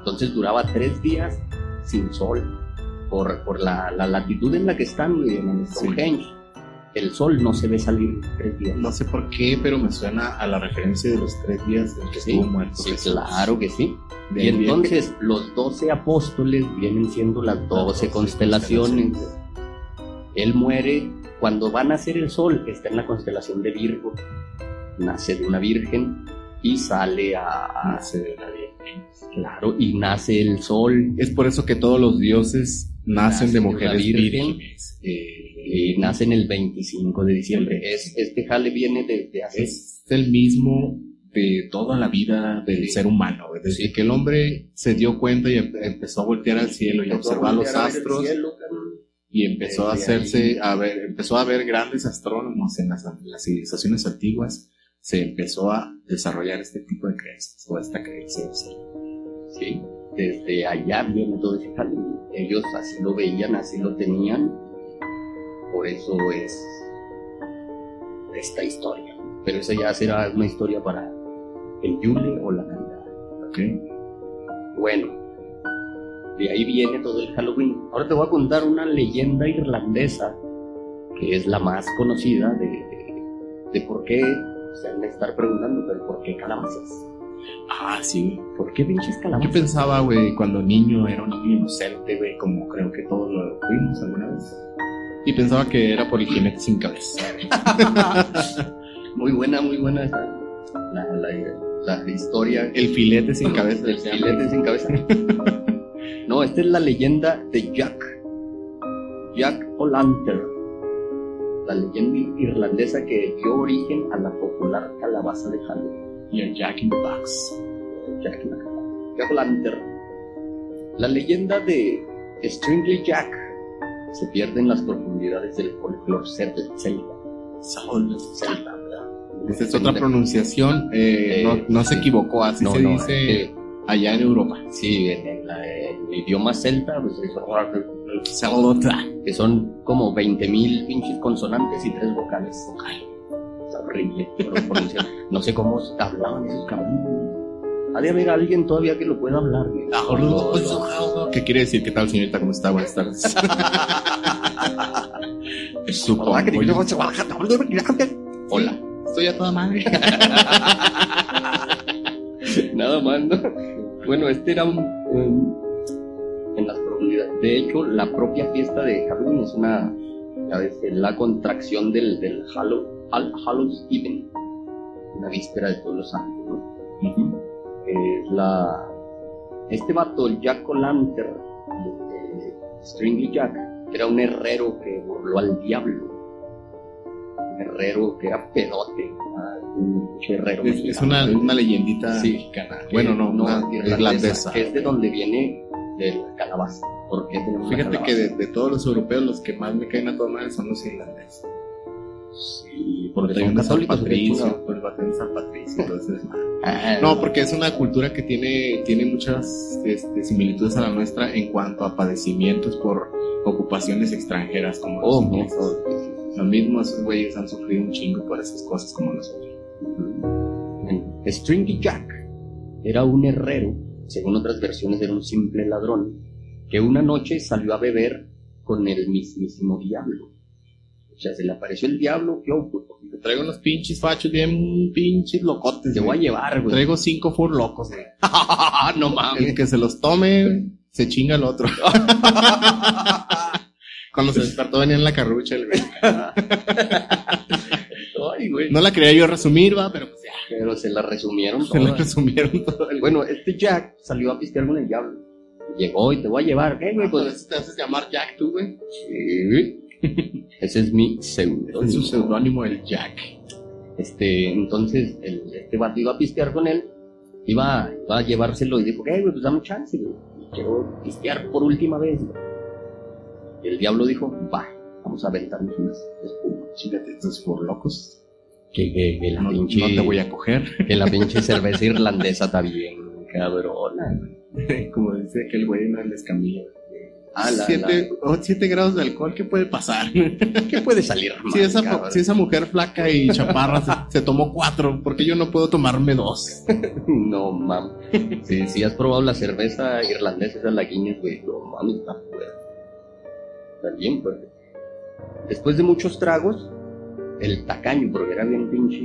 Entonces duraba tres días sin sol por, por la, latitud en la que están en Stonehenge. El sol no se ve salir tres días. No sé por qué, pero me suena a la referencia de los tres días en que estuvo muerto. Sí, claro que sí. y entonces los doce apóstoles vienen siendo las doce constelaciones. Él muere cuando va a nacer el sol, está en la constelación de Virgo, nace de una virgen y sale a... Virgen. Claro, y nace el sol. Es por eso que todos los dioses nacen de mujeres vírgenes. Eh, y nacen el 25 de diciembre. Es, este jale viene desde hace... Es el mismo de toda la vida del ser humano. Desde que el hombre se dio cuenta y empezó a voltear al cielo y a observar los astros y empezó a hacerse, a ver, empezó a ver grandes astrónomos en las, civilizaciones antiguas, se empezó a desarrollar este tipo de creencias o esta creencia. Sí, desde allá viene todo ese jardín. Ellos así lo veían, así lo tenían, por eso es esta historia. Pero esa ya será una historia para el Yule o la Navidad. Ok. Bueno, de ahí viene todo el Halloween. Ahora te voy a contar una leyenda irlandesa que es la más conocida de, de, por qué, se han de estar preguntando, pero ¿por qué calabazas? Ah, sí. ¿Por qué pinches calabazas? Yo pensaba, güey, cuando niño era un niño inocente, güey, como creo que todos lo fuimos alguna vez. Y pensaba que era por el jinete sin cabeza. muy buena, muy buena esa. La, la, la, historia. El filete sin cabeza. El filete sin cabeza. No, esta es la leyenda de Jack. Jack O'Lantern. La leyenda irlandesa que dio origen a la popular calabaza de Halloween. Y a Jack in the Box. Jack, in the Jack O'Lantern. La leyenda de Stringley Jack se pierde en las profundidades del folclore celta. Celta. Esa es otra pronunciación, eh, no, no, se equivocó, así se dice eh, allá en Europa. Sí, en, el idioma celta, pues que son como 20.000 pinches consonantes y tres vocales. Es horrible. no sé cómo hablaban esos cabrones. Ha de haber alguien todavía que lo pueda hablar. ¿Qué quiere decir? ¿Qué tal, señorita? ¿Cómo está? Buenas tardes. Hola. Estoy a toda madre. Nada más, ¿no? Bueno, este era un, en las De hecho, la propia fiesta de Halloween es una, la contracción del, del Halloween, Even, la víspera de todos los años. ¿no? Es la, este vato, el Jack O'Lantern, Stringy Jack, era un herrero que burló al diablo. Un herrero que era pedote, un herrero. Es, una, una, leyendita mexicana. Bueno, no, no irlandesa. Que es de donde viene del calabaza. Fíjate que de, todos los europeos, los que más me caen a tomar son los irlandeses. Sí, porque hay un San Patricio, por el San Patricio, entonces ah, no, porque es una cultura que tiene, tiene muchas este, similitudes a la nuestra en cuanto a padecimientos por ocupaciones extranjeras como los oh, Los mismos güeyes han sufrido un chingo por esas cosas como nosotros. Stringy Jack era un herrero según otras versiones era un simple ladrón, que una noche salió a beber con el mismísimo diablo. O sea, se le apareció el diablo, ¿qué? Te traigo unos pinches fachos bien pinches locotes. Te voy a llevar, güey. Traigo cinco fur locos, güey. no El mames. que se los tome, se chinga el otro. Cuando se despertó venía en la carrucha el güey. Ay, güey. No la quería yo resumir, va, pero pues. Pero se la resumieron Se la resumieron todo el Bueno, este Jack salió a pistear con el diablo. Llegó y te voy a llevar. ¿Qué, güey? Pues Pues, te haces llamar Jack tú, güey. sí. Ese es mi pseudo. Es su seudónimo el Jack. Este, entonces, el, este vato iba a pistear con él. Iba, iba a llevárselo y dijo, ¿qué, güey? Pues dame chance, güey. Quiero pistear por última vez, güey. Y el diablo dijo, va, vamos a aventarnos unas espumas. Chíngate estos por locos. Que, que, que la No, pinche, no te voy a coger. que la pinche cerveza irlandesa está bien cabrona. Como dice aquel güey en el escamillo. Ah, la- siete, oh, siete grados de alcohol, ¿qué puede pasar? ¿Qué puede salir mal, si, esa, cabrón? si esa mujer flaca y chaparra se, se tomó cuatro, ¿por qué yo no puedo tomarme dos? No mames. Si, si has probado la cerveza irlandesa, esa la Guinness, güey, no mames, está fuerte. Está bien fuerte. Después de muchos tragos, el tacaño, porque era bien pinche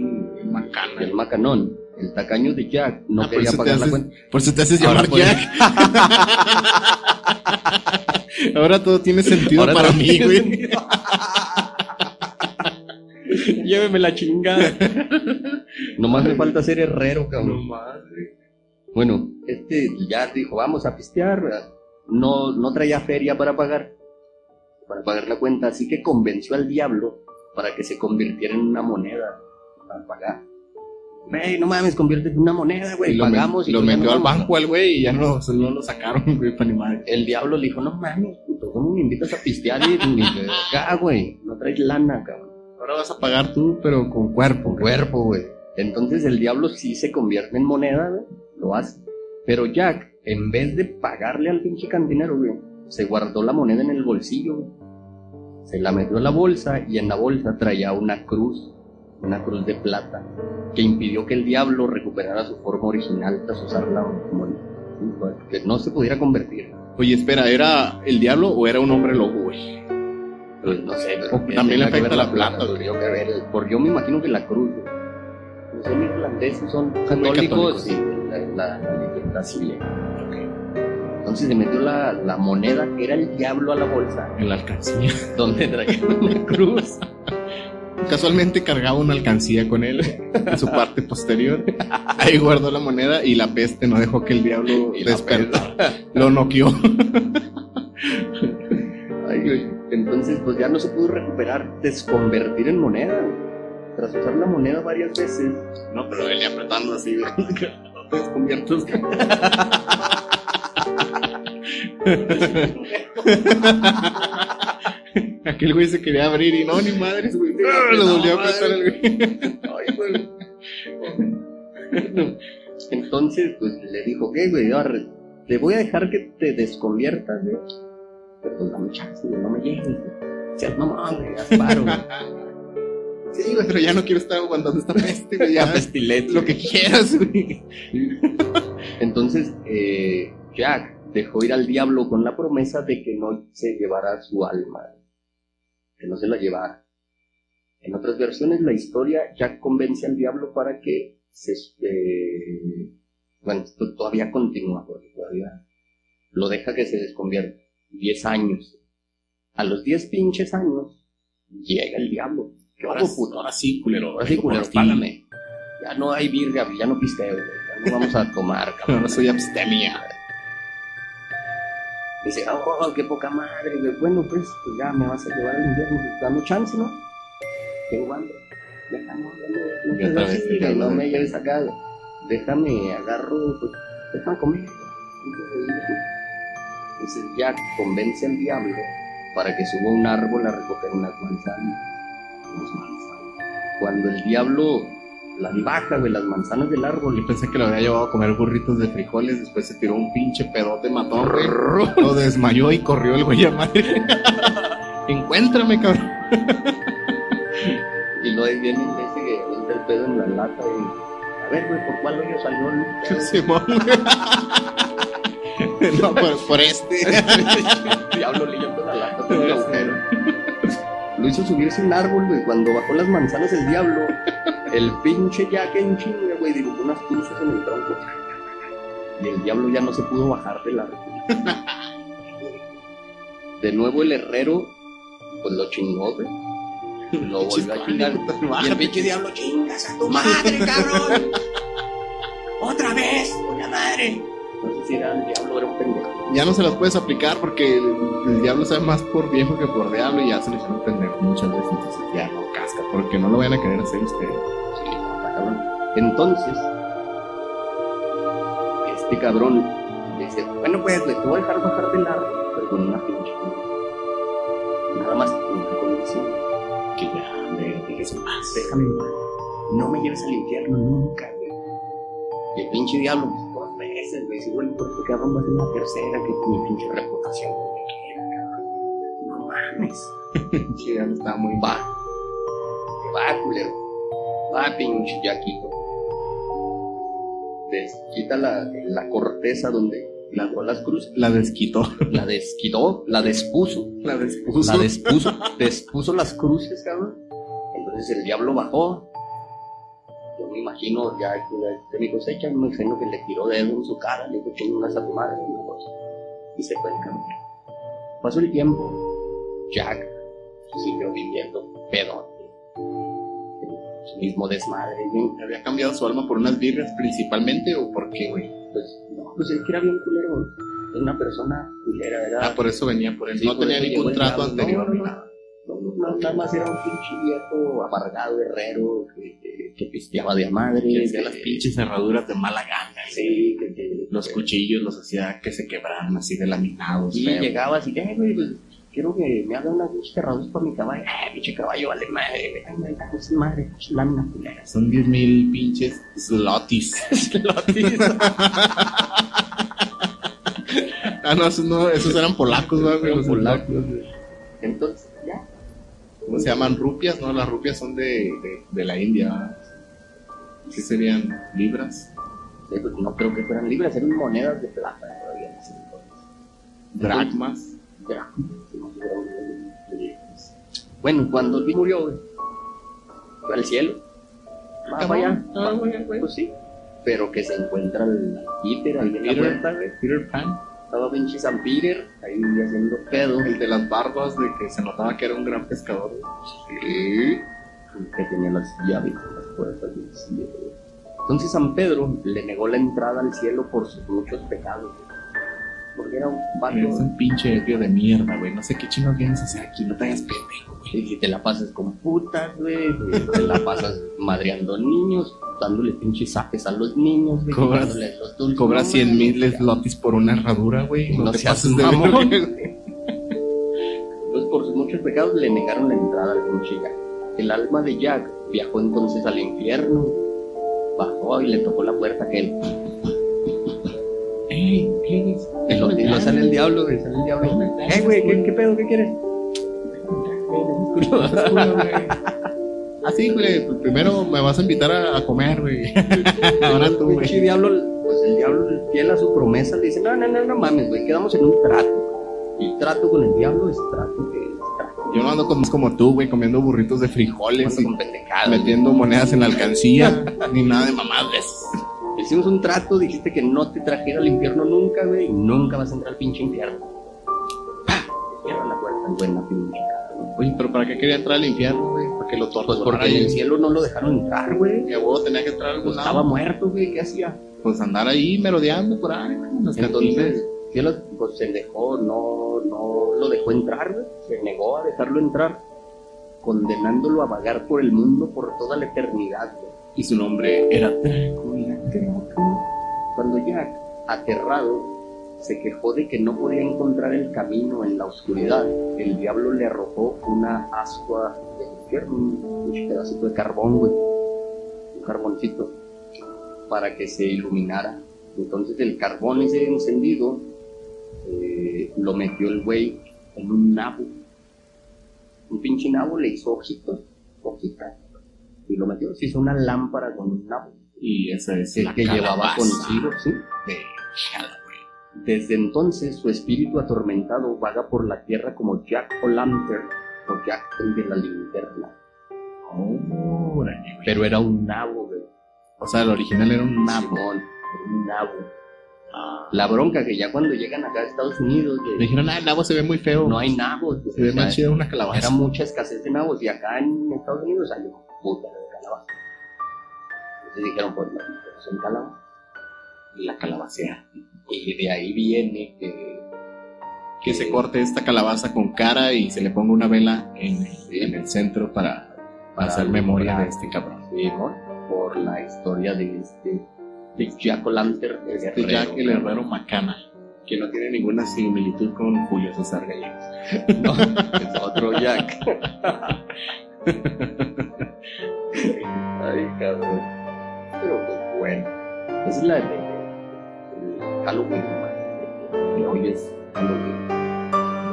Macana. el macanón, el tacaño de Jack no Ah, quería pagar la cuenta. Por eso te haces llamar Jack. Ahora todo tiene sentido Ahora para mí, güey. Lléveme la chingada. Nomás me falta ser herrero, cabrón. madre. Bueno, este ya dijo, vamos a pistear. No, no traía feria para pagar, para pagar la cuenta, así que convenció al diablo para que se convirtiera en una moneda para pagar. Güey, no mames, conviértete en una moneda, güey. Y lo, Pagamos met- y lo pues metió al banco al güey y ya no, no lo sacaron, güey, para ni madre. El diablo le dijo, no mames, puto, ¿cómo me invitas a pistear y acá, güey? No traes lana, cabrón. Ahora vas a pagar tú, pero con cuerpo. Con cuerpo, güey. Entonces el diablo sí se convierte en moneda, güey. Lo hace. Pero Jack, en vez de pagarle al pinche cantinero, güey, se guardó la moneda en el bolsillo, güey. Se la metió en la bolsa y en la bolsa traía una cruz, una cruz de plata, que impidió que el diablo recuperara su forma original tras usarla como que no se pudiera convertir. Oye, espera, ¿era el diablo o era un hombre güey? Pues no sé, pero también le afecta ver la plata, pues, güey. yo, que ver, porque yo me imagino que la cruz, son irlandeses, son católicos, católicos. y la, la, la le- Entonces se metió la, la moneda que era el diablo a la bolsa, En la alcancía. donde traía una cruz. Casualmente cargaba una alcancía con él en su parte posterior. Ahí guardó la moneda y la peste no dejó que el diablo despertara. Lo noqueó. Ay, güey. Entonces, pues ya no se pudo recuperar, desconvertir en moneda. Tras usar la moneda varias veces, No, pero él apretando así, güey. Aquel güey se quería abrir y no, ni madres, güey. Ah, Lo volvió a apretar el güey. Ay, güey. Entonces, pues le dijo, ¿qué, güey? Arre, Te voy a dejar que te desconviertas, güey. Pero pues dame chance, güey, no me llegues, güey. Seas mamón, güey, haz paro, güey. Sí, güey, pero ya no quiero estar aguantando esta peste, güey. Ya haz lo que quieras, güey. Entonces, eh, Jack dejó ir al diablo con la promesa de que no se llevara su alma, que no se la llevara. En otras versiones, la historia, Jack convence al diablo para que se... eh, bueno, esto todavía continúa, porque todavía lo deja que se desconvierta. Diez años. A los diez pinches años, llega el diablo. ¿Qué Ahora, puto? ahora sí, culero. Ahora sí, culero, págame. Ya no hay birria, ya no pisteo, ya no vamos a tomar, cabrón. Ahora soy abstemia. Dice, oh, qué poca madre. Bueno, pues, pues ya me vas a llevar al invierno, pues, dame chance, ¿no? Tengo hambre. Déjame, no, no, no, Ya así, ya güey, no me lleves acá. Déjame, agarro, pues, déjame comer. Entonces Jack convence al diablo para que suba un árbol a recoger unas manzanas. Unas manzanas. Cuando el diablo las baja, güey, las manzanas del árbol, Yo pensé que lo había llevado a comer burritos de frijoles, después se tiró un pinche pedote matón, güey. Lo desmayó y corrió el güey a madre. Encuéntrame, cabrón. Y luego ahí viene ese que el pedo en la lata y... A ver, güey, ¿por cuál hoyo salió el? Simón. No, por, por este. Diablo leyendo la lata por el agujero. Lo hizo subirse un árbol, güey. Cuando bajó las manzanas el diablo, el pinche Jack en chinga, güey, dibujó unas cruces en el tronco. Y el diablo ya no se pudo bajar del árbol. De nuevo el herrero, pues lo chingó, güey. Lo volvió a chingar. Y el pinche diablo, chingas a tu madre, cabrón. Otra vez, puta madre. Si era el diablo era un pendejo. Ya no se las puedes aplicar porque el, el diablo sabe más por viejo que por diablo y ya se le hicieron pendejo muchas veces. Entonces ya no casca porque no lo vayan a querer hacer ustedes. Sí, está cabrón. Entonces, este cabrón dice, bueno pues, güey, te voy a dejar bajar del árbol, pero con una pinche. Nada más con una condición. Que ya me dejes paz. Déjame en paz. No me lleves al infierno nunca, güey. Y el pinche diablo, dos veces, güey. Dice, güey, ¿por qué cabrón va a ser la tercera que mi pinche reputación no me quiera, cabrón? No mames. Sí, ya está muy Va. Va, culero. Va, pinche Yaquito. Desquita la, la corteza donde lanzó las cruces. La desquitó. La desquitó, la despuso. La despuso. La despuso, despuso las cruces, cabrón. Entonces el diablo bajó. Me imagino ya de mi cosecha, me imagino que le tiró dedo en su cara, le dijo chingas a tu madre, una cosa. Y se fue el cabrón. Pasó el tiempo. Jack siguió viviendo pedo. Su mismo desmadre, güey. ¿Había cambiado su alma por unas birras principalmente o por qué, güey? Pues, no, pues es que era bien culero. güey. Era una persona culera, era. Ah, por eso venía, por eso. Sí, no tenía ningún trato anterior No, ni no, nada. No, no, nada más era un pinche viejo amargado, herrero, que, que, que pisteaba de madre. Que hacía las pinches cerraduras de mala gana. Sí, que, que- Los que- cuchillos los hacía que se quebraran así de laminados. Y llegaba así, eh, güey, pues quiero que me hagan unas pinches cerraduras para mi caballo. Eh, pinche caballo, vale madre, güey. Madre, lámina culera. Son 10 mil pinches slotis. ah, no, esos, no, esos eran polacos, güey. Eran polacos, slotis. güey. Entonces. ¿Cómo se llaman? Rupias, ¿no? Las rupias son de, de, de la India. ¿Qué serían? ¿Libras? Sí, pues, no creo que fueran libres, eran monedas de plata todavía en. Bueno, cuando el murió, güey, fue al cielo. Ah, va- güey, güey. Pues sí. Pero que se encuentra el Peter ahí en la puerta, güey. Peter Pan. Estaba pinche San Peter ahí haciendo pedo. El de las barbas, de que se notaba que era un gran pescador. Sí. que tenía las llaves las puertas del cielo. Entonces San Pedro le negó la entrada al cielo por sus muchos pecados. Porque era un vato. Es un pinche ebrio de mierda, güey. No sé qué chingo vienes a hacer aquí. No te hagas pendejo, güey. Y si te la pasas con putas, güey, te la pasas madreando niños, dándole pinches zapes a los niños, güey, Cobras- los dulces. Cobras No, 100 mil slotis por una herradura, güey. No, No te pases de mamón. Entonces, por sus muchos pecados, le negaron la entrada al pinche Jack. El alma de Jack viajó entonces al infierno, bajó y le tocó la puerta que él. Y lo, y lo sale el diablo, güey, sale el diablo. Eh, güey, ¿qué, qué pedo? ¿Qué quieres? Así, güey. Pues primero me vas a invitar a, a comer, güey. Ahora tú, el güey. pinche diablo, pues el diablo, fiel a su promesa, le dice, no, no, no, no mames, güey, quedamos en un trato. Y trato con el diablo es trato que es trato. Yo no ando como, como tú, güey, comiendo burritos de frijoles y metiendo monedas en la alcancía, ni nada de mamadas. Hicimos un trato, dijiste que no te trajera al infierno nunca, güey, y nunca vas a entrar al pinche infierno. Cierra la puerta, el buena pinche. Oye, pero ¿para qué quería entrar al infierno, güey? ¿Para que lo Pues torturaran? porque en el cielo no lo dejaron entrar, güey. Mi abuelo tenía que entrar a algún Pues lado. estaba muerto, güey, ¿qué hacía? Pues andar ahí merodeando por ahí, güey, en las. Entonces, Cielo, pues se dejó, no, no lo dejó entrar, güey. Se negó a dejarlo entrar, condenándolo a vagar por el mundo por toda la eternidad, güey. Y su nombre era Drácula. Cuando Jack, aterrado, se quejó de que no podía encontrar el camino en la oscuridad, el diablo le arrojó una ascua de infierno, un pedacito de carbón, güey. Un carboncito, para que se iluminara. Entonces el carbón ese encendido eh, lo metió el güey en un nabo. Un pinche nabo le hizo ojitos, hojitas, y lo metió, se hizo una lámpara con un nabo. Y esa es El que llevaba consigo, ¿sí? de. Desde entonces su espíritu atormentado vaga por la tierra como Jack O'Lantern, o Jack el de la linterna. Güey. Pero era un nabo, güey. O sea, el original era un nabo. Era un nabo. Ah. La bronca que ya cuando llegan acá a Estados Unidos, Me dijeron, ah, el nabo se ve muy feo. no hay nabos. Se ve más chido una calabaza. Era mucha escasez de nabos y acá en Estados Unidos hay un puta de calabaza. Entonces dijeron, pues son calabazas. Y la calabacea. Y de ahí viene que Que se corte esta calabaza con cara y se le ponga una vela en, en el centro para, para hacer memoria de este cabrón. Sí, ¿no? Por la historia de este de Jack O'Lantern, Este guerrero, Jack el herrero Macana, que no tiene ninguna similitud con Julio César Gallegos. No, es otro Jack. Ay, cabrón. Pero pues bueno. Esa es la de el Halloween. Que hoy es Halloween.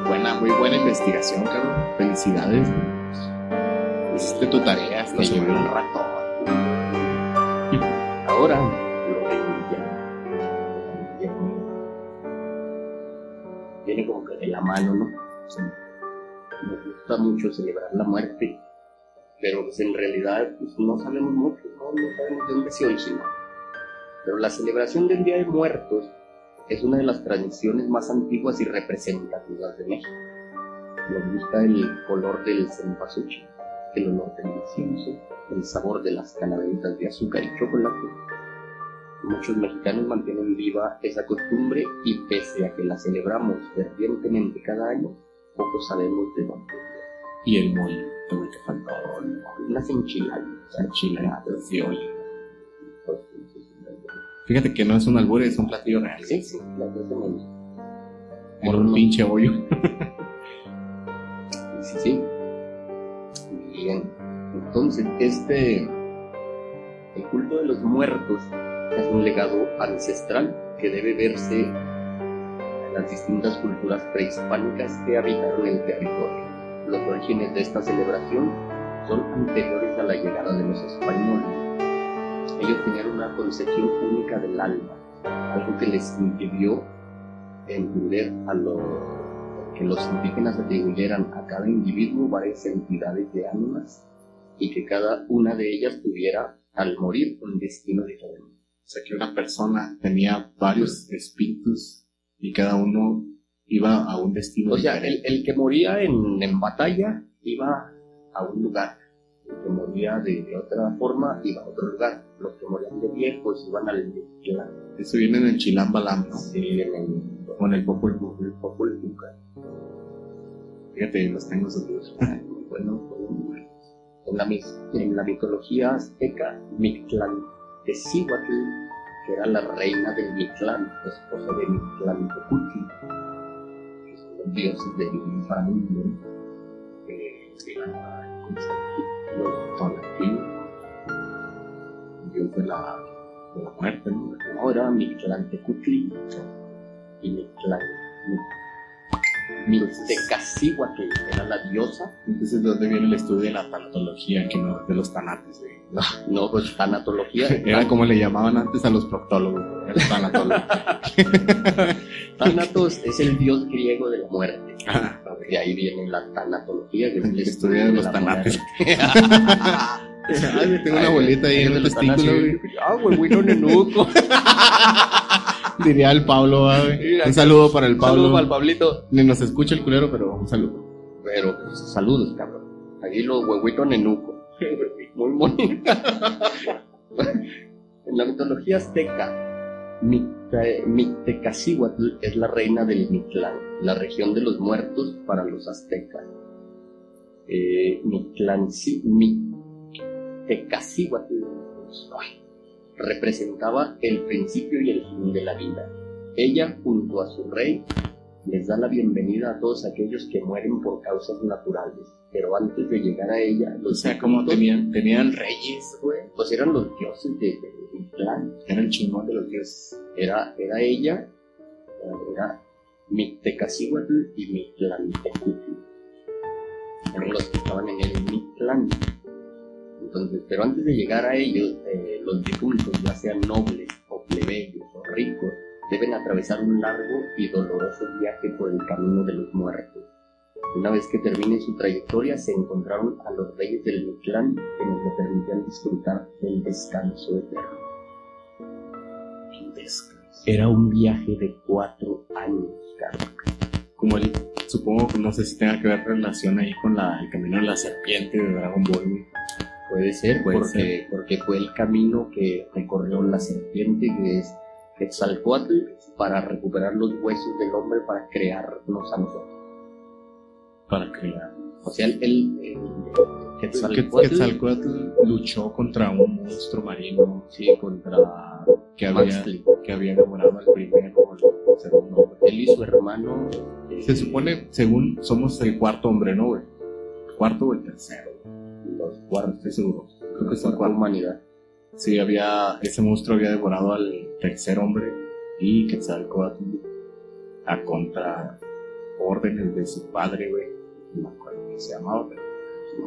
Buena, muy buena investigación, cabrón. Felicidades. güey. Hiciste tu tarea, subió subió un ratón. Ahora, lo Guillermo. Viene como que de la mano, ¿no? O sea, nos gusta mucho celebrar la muerte, pero pues en realidad pues, no sabemos mucho, ¿no? sabemos de dónde se originó. Pero la celebración del Día de Muertos es una de las tradiciones más antiguas y representativas de México. Nos gusta el color del cempasúchil, el olor del incienso, el sabor de las calaveritas de azúcar y chocolate. Muchos mexicanos mantienen viva esa costumbre y pese a que la celebramos fervientemente cada año, poco sabemos de dónde. Y el mollo, Las enchiladas. Fíjate que no es un albur, es un platillo real. Sí, sí, dos tenemos. Por un pinche hoyo. Sí, sí. Bien. Entonces, este. El culto de los muertos es un legado ancestral que debe verse en las distintas culturas prehispánicas que habitaron el territorio. Los orígenes de esta celebración son anteriores a la llegada de los españoles. Ellos tenían una concepción única del alma, algo que les impidió entender a los que los indígenas atribuyeran a cada individuo varias entidades de ánimas y que cada una de ellas tuviera al morir un destino diferente. O sea, que una persona tenía varios espíritus y cada uno iba a un destino O sea, el, el que moría en, en batalla iba a un lugar, el que moría de, de otra forma iba a otro lugar, los que morían de viejos iban al Mictlán, Eso viene en el Chilambalam, ¿no? sí, en el, el Popol Vuh. el Popol Vuh. Fíjate, los tengo. Muy bueno, bueno. En la, en la mitología azteca, Mictlán Tezíhuatl, que era la reina del Mictlán, esposa de Mictlán son los dioses del inframundo, que se llama los Tonatiuh, Dios de la, de la muerte, ¿no? ahora Mictlán Tecutli y Mictlán Mixtecacihuatl, que era la diosa, Entonces, ¿de dónde viene el estudio de la tanatología, que no de los tanates? güey? no, pues tanatología, Era como le llamaban antes a los proctólogos, el tanatólogo. Thanatos es el dios griego de la muerte. Ah, De ahí viene la tanatología, que es el estudio de los tanates. Ay, tengo una bolita ahí en el testículo, güey. Ah, güey, güey, nenuco. Diría el Pablo, ah, güey. Un saludo para el Un saludo Pablo. para el Pablito. Ni nos escucha el culero, pero un saludo. Pero, pues, saludos, cabrón. Ahí los huevitos nenuco. Muy bonito. en la mitología azteca, Mictecacihuatl es la reina del Mictlán, la región de los muertos para los aztecas. Eh, representaba el principio y el fin de la vida. Ella, junto a su rey, les da la bienvenida a todos aquellos que mueren por causas naturales. Pero antes de llegar a ella, O los sea, como tenían, tenían reyes, güey, pues eran los dioses de, Mictlán. era el chingón de los dioses. Era, era ella, era Mictecacihuatl y Mictlantecutli. Eran los que estaban en el Mictlán. Entonces, pero antes de llegar a ellos, eh, los difuntos, ya sean nobles o plebeyos o ricos, deben atravesar un largo y doloroso viaje por el camino de los muertos. Una vez que termine su trayectoria, se encontraron a los reyes del Mictlán que nos le permitían disfrutar del descanso eterno. Era un viaje de cuatro años, Carlos. Como el, supongo que no sé si tenga que ver relación ahí con la, el camino de la serpiente de Dragon Ball. Puede ser, Puede porque, ser. porque fue el camino que recorrió la serpiente, que es Quetzalcoatl, para recuperar los huesos del hombre para crearnos a nosotros. Para crear. O sea, el, el, el Quetzalcoatl, Quetzalcoatl, luchó contra un monstruo marino sí, contra que había, que había enamorado al primero, al segundo. Él y su hermano. eh, Se supone, según somos el cuarto hombre, ¿no, güey? El cuarto o el tercero. Los cuartos Estoy seguro. Creo que es la cuarto. humanidad. Sí, había, ese monstruo había devorado al tercer hombre y Quetzalcoatl a contra órdenes de su padre, güey. No me acuerdo cómo se llamaba, pero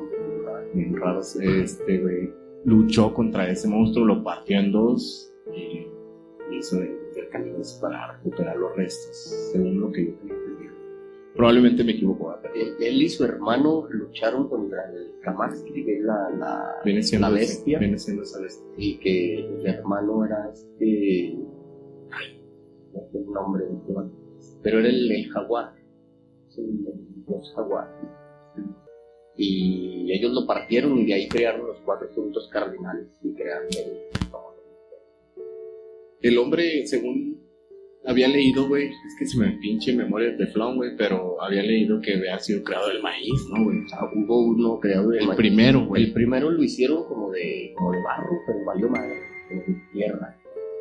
bien raro, bien raros. Este, güey, luchó contra ese monstruo, lo partió en dos y hizo el para recuperar los restos, según lo que yo tenía. Probablemente me equivoco, Él, él y su hermano lucharon contra el Kamaxtli, que es la, la, viene siendo, la bestia. viene siendo esa bestia. y que el hermano era este. Ay, no sé el nombre, pero era el, el jaguar. Sí, el dios jaguar. Y ellos lo partieron y de ahí crearon los cuatro puntos cardinales y crearon el. El hombre, según había leído, güey, es que se me pinche memoria de teflón, güey, pero había leído que había sido creado el maíz, ¿no, güey? O sea, hubo uno creado de El maíz. primero, güey. El primero lo hicieron como de, como de barro, pero valió madre, como de tierra.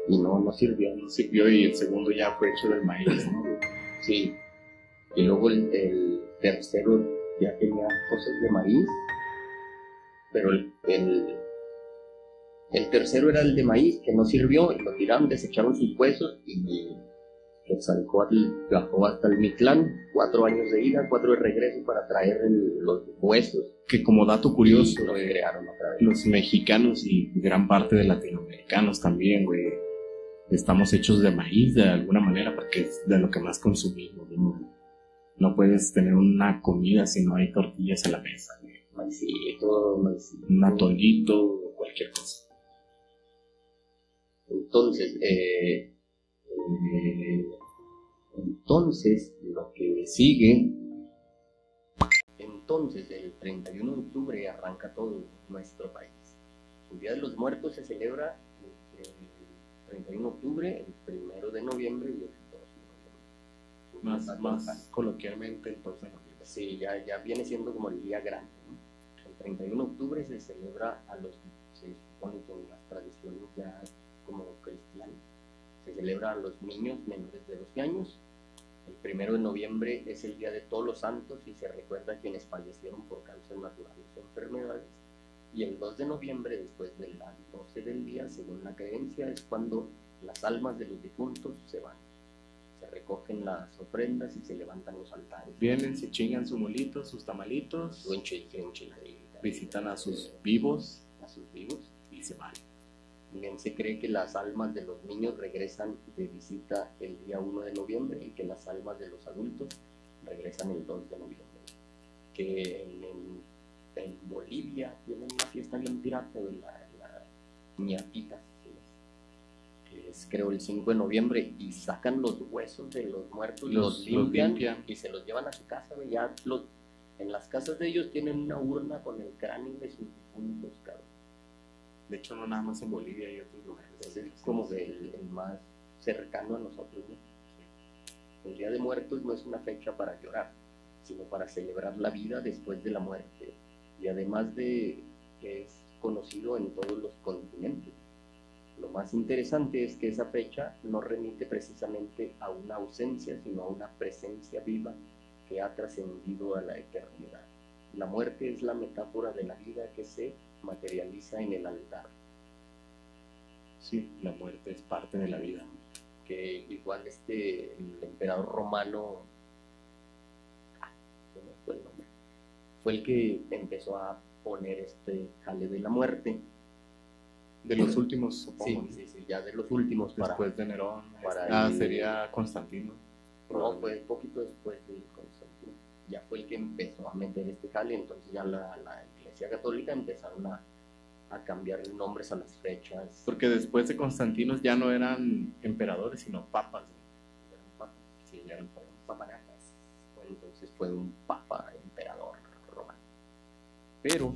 Y no, no sirvió. No sirvió y el segundo ya fue hecho del maíz, ¿no? güey? Sí. Y luego el, el tercero ya tenía cosas de maíz. Pero el, el, el tercero era el de maíz, que no sirvió, y lo tiraron, desecharon sus huesos y Quetzalcóatl viajó hasta el Mictlán, cuatro años de ida, cuatro de regreso para traer el- los huesos. Que como dato curioso, los güey, crearon otra vez. los mexicanos y gran parte de latinoamericanos también, güey, estamos hechos de maíz de alguna manera porque es de lo que más consumimos, ¿no? No puedes tener una comida si no hay tortillas en la mesa, güey. Maicito, maicito. un atolito o cualquier cosa. Entonces, eh, eh, entonces, lo que sigue, entonces el 31 de octubre arranca todo nuestro país. El Día de los Muertos se celebra el 31 de octubre, el 1 de noviembre y el 2 de noviembre. Más, más coloquialmente, entonces, Sí, ya, ya viene siendo como el día grande. ¿no? El 31 de octubre se celebra a los, se supone que en las tradiciones ya como cristianas, se celebra a los niños menores de 12 años. El primero de noviembre es el Día de Todos los Santos y se recuerda a quienes fallecieron por causas naturales o enfermedades. Y el 2 de noviembre, después de las 12 del día, según la creencia, es cuando las almas de los difuntos se van. Se recogen las ofrendas y se levantan los altares. vienen, se chingan su molito, sus tamalitos, Su enchiladita. visitan a sus vivos a sus vivos. y se van. También se cree que las almas de los niños regresan de visita el día 1 de noviembre y que las almas de los adultos regresan el 2 de noviembre. Que en, en- en Bolivia tienen una fiesta bien pirata de la, la que es creo el 5 de noviembre y sacan los huesos de los muertos, Los- los, los limpian, y se los llevan a su casa. Ya los, en las casas de ellos tienen una urna con el cráneo de sus difuntos, cabrón. De hecho, no nada más en Bolivia y otros lugares. Es como el, más cercano a nosotros. ¿no? El Día de Muertos no es una fecha para llorar, sino para celebrar la vida después de la muerte. Y además de que es conocido en todos los continentes. Lo más interesante es que esa fecha no remite precisamente a una ausencia, sino a una presencia viva que ha trascendido a la eternidad. La muerte es la metáfora de la vida que se materializa en el altar. Sí, la muerte es parte de la vida. que igual este el emperador romano ¿cómo fue el nombre? fue el que empezó a poner este jale de la muerte De los últimos, sí, supongo. sí, sí, ya de los últimos para Después de Nerón. para ah, el- sería Constantino. no fue un poquito después de Constantino ya fue el que empezó a meter este jale, entonces ya la, la Iglesia Católica empezaron a, a cambiar nombres a las fechas. Porque después de Constantinos ya no eran emperadores, sino papas. Eran papas, sí, eran. Entonces fue un papa emperador romano. Pero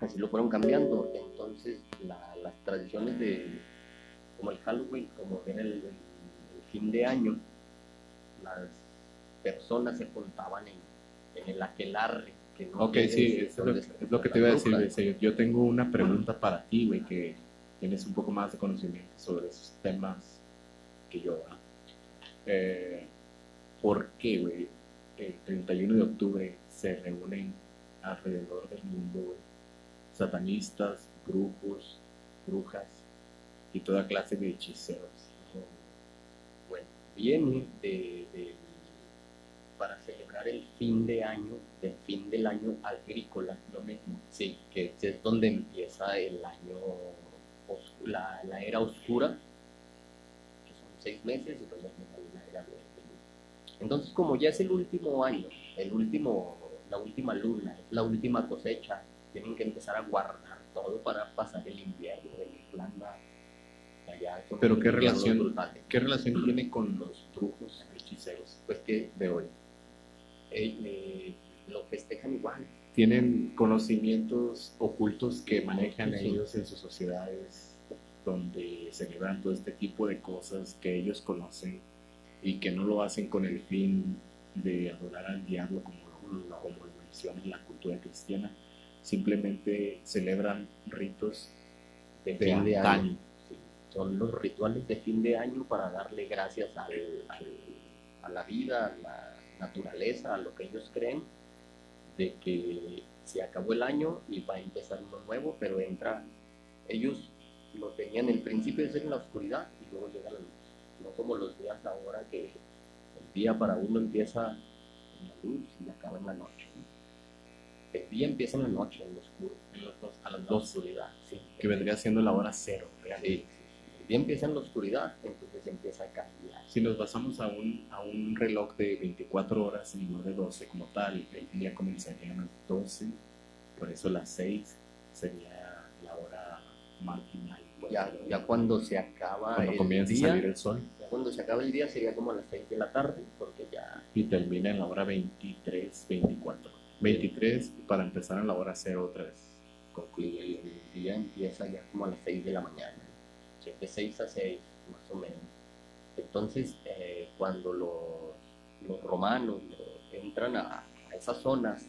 así lo fueron cambiando. Entonces la- las tradiciones de como el Halloween, como era el, el- el fin de año, las personas se juntaban en, en el aquelarre. Que no Ok, sí, es lo, es lo que te iba a decir. güey. Yo tengo una pregunta para ti, güey, que tienes un poco más de conocimiento sobre esos temas que yo. Eh, ¿Por qué, güey, el 31 de octubre se reúnen alrededor del mundo, güey, satanistas, brujos, brujas y toda clase de hechiceros? Bueno, viene de, de- para celebrar el fin de año, del fin del año agrícola, lo mismo. Sí, que es donde empieza el año, la, la era oscura, que son seis meses, y luego viene la era de, de luz. Entonces, como ya es el último año, el último, la última luna, la última cosecha, tienen que empezar a guardar todo para pasar el invierno de Irlanda. allá Pero ¿qué relación- brutales. ¿Qué relación tiene con los brujos hechiceros Pues que de hoy? eh, eh, lo festejan igual. tienen conocimientos ocultos que manejan Sí. ellos en sus sociedades donde celebran todo este tipo de cosas que ellos conocen y que no lo hacen con el fin de adorar al diablo como lo, como lo menciona en la cultura cristiana simplemente celebran ritos De, de fin de año. Sí, Son los rituales de fin de año para darle gracias al, al- a la vida, a la naturaleza, a lo que ellos creen, de que se acabó el año y va a empezar uno nuevo, pero entra, ellos lo tenían el principio de ser en la oscuridad y luego llega la luz. No como los días ahora que el día para uno empieza en la luz y acaba en la noche. ¿no? El día empieza en la noche, en lo oscuro, En los dos- a las la dos oscuridad. Sí. que vendría siendo la hora cero realmente. sí, día empieza en la oscuridad, entonces empieza a cambiar. Si nos basamos a un, a un reloj de 24 horas y no de 12 como tal, el día comenzaría a las 12, por eso las 6 sería la hora marginal. pues, Ya, ya cuando se acaba cuando el comienza día, a salir el sol ya cuando se acaba el día sería como a las 6 de la tarde, porque ya y termina en la hora 23, 24. 23 para empezar en la hora 0 otra vez. Concluye y el día empieza ya como a las 6 de la mañana, de 6 a 6 más o menos. Entonces, eh, cuando los, los romanos entran a, a esas zonas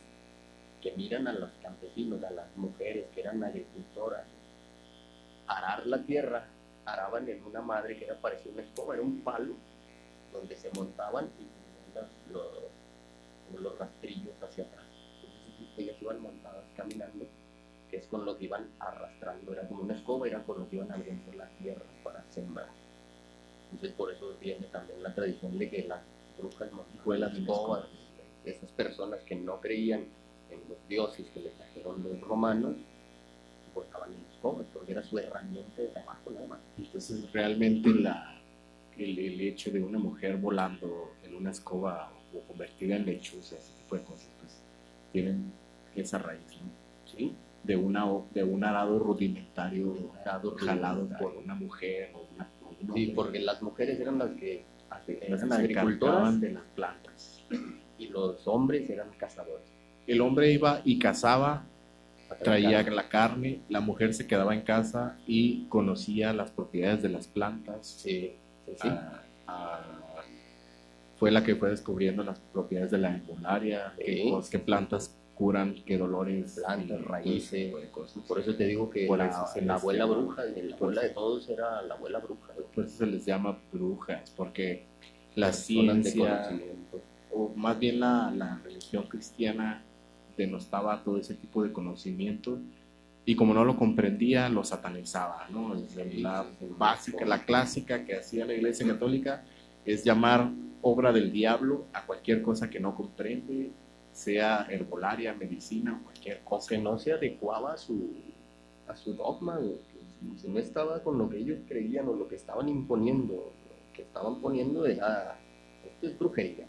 que miran a los campesinos, a las mujeres que eran agricultoras, arar la tierra, araban en una madre que era parecía una escoba, era un palo donde se montaban y los, los rastrillos hacia atrás. Entonces ellas iban montadas caminando, es con lo que iban arrastrando, era como una escoba, era con lo que iban abriendo la tierra para sembrar. Entonces por eso viene también la tradición de que las brujas en escobas, esas personas que no creían en los dioses que les trajeron los romanos, portaban en escobas, porque era su herramienta de trabajo nada más. Entonces realmente la, el, el hecho de una mujer volando en una escoba o convertida en lechuza, ese tipo de cosas, pues tienen esa raíz, ¿no? ¿sí? De, una, de un arado rudimentario Arado jalado por una mujer o una, o Sí, porque las mujeres eran las que las eran agricultoras de las plantas. y los hombres eran cazadores. El hombre iba y cazaba, traía la carne, la mujer se quedaba en casa y conocía las propiedades de las plantas. Sí, sí, sí. Ah, ah, fue la que fue descubriendo las propiedades de la herbolaria, qué plantas curan, qué dolores, Plantas, raíces. cosas. Por eso te digo que la, la abuela llama- bruja, la abuela de todos era la abuela bruja. Por eso se les llama brujas, porque la ciencia, o más bien la, la religión cristiana, denostaba todo ese tipo de conocimiento y como no lo comprendía, lo satanizaba, ¿no? La básica, la clásica que hacía la Iglesia Católica es llamar obra del diablo a cualquier cosa que no comprende, sea herbolaria, medicina cualquier cosa. que no se adecuaba a su, a su dogma, que si, no estaba con lo que ellos creían o lo que estaban imponiendo, lo que estaban poniendo era, esto es brujería.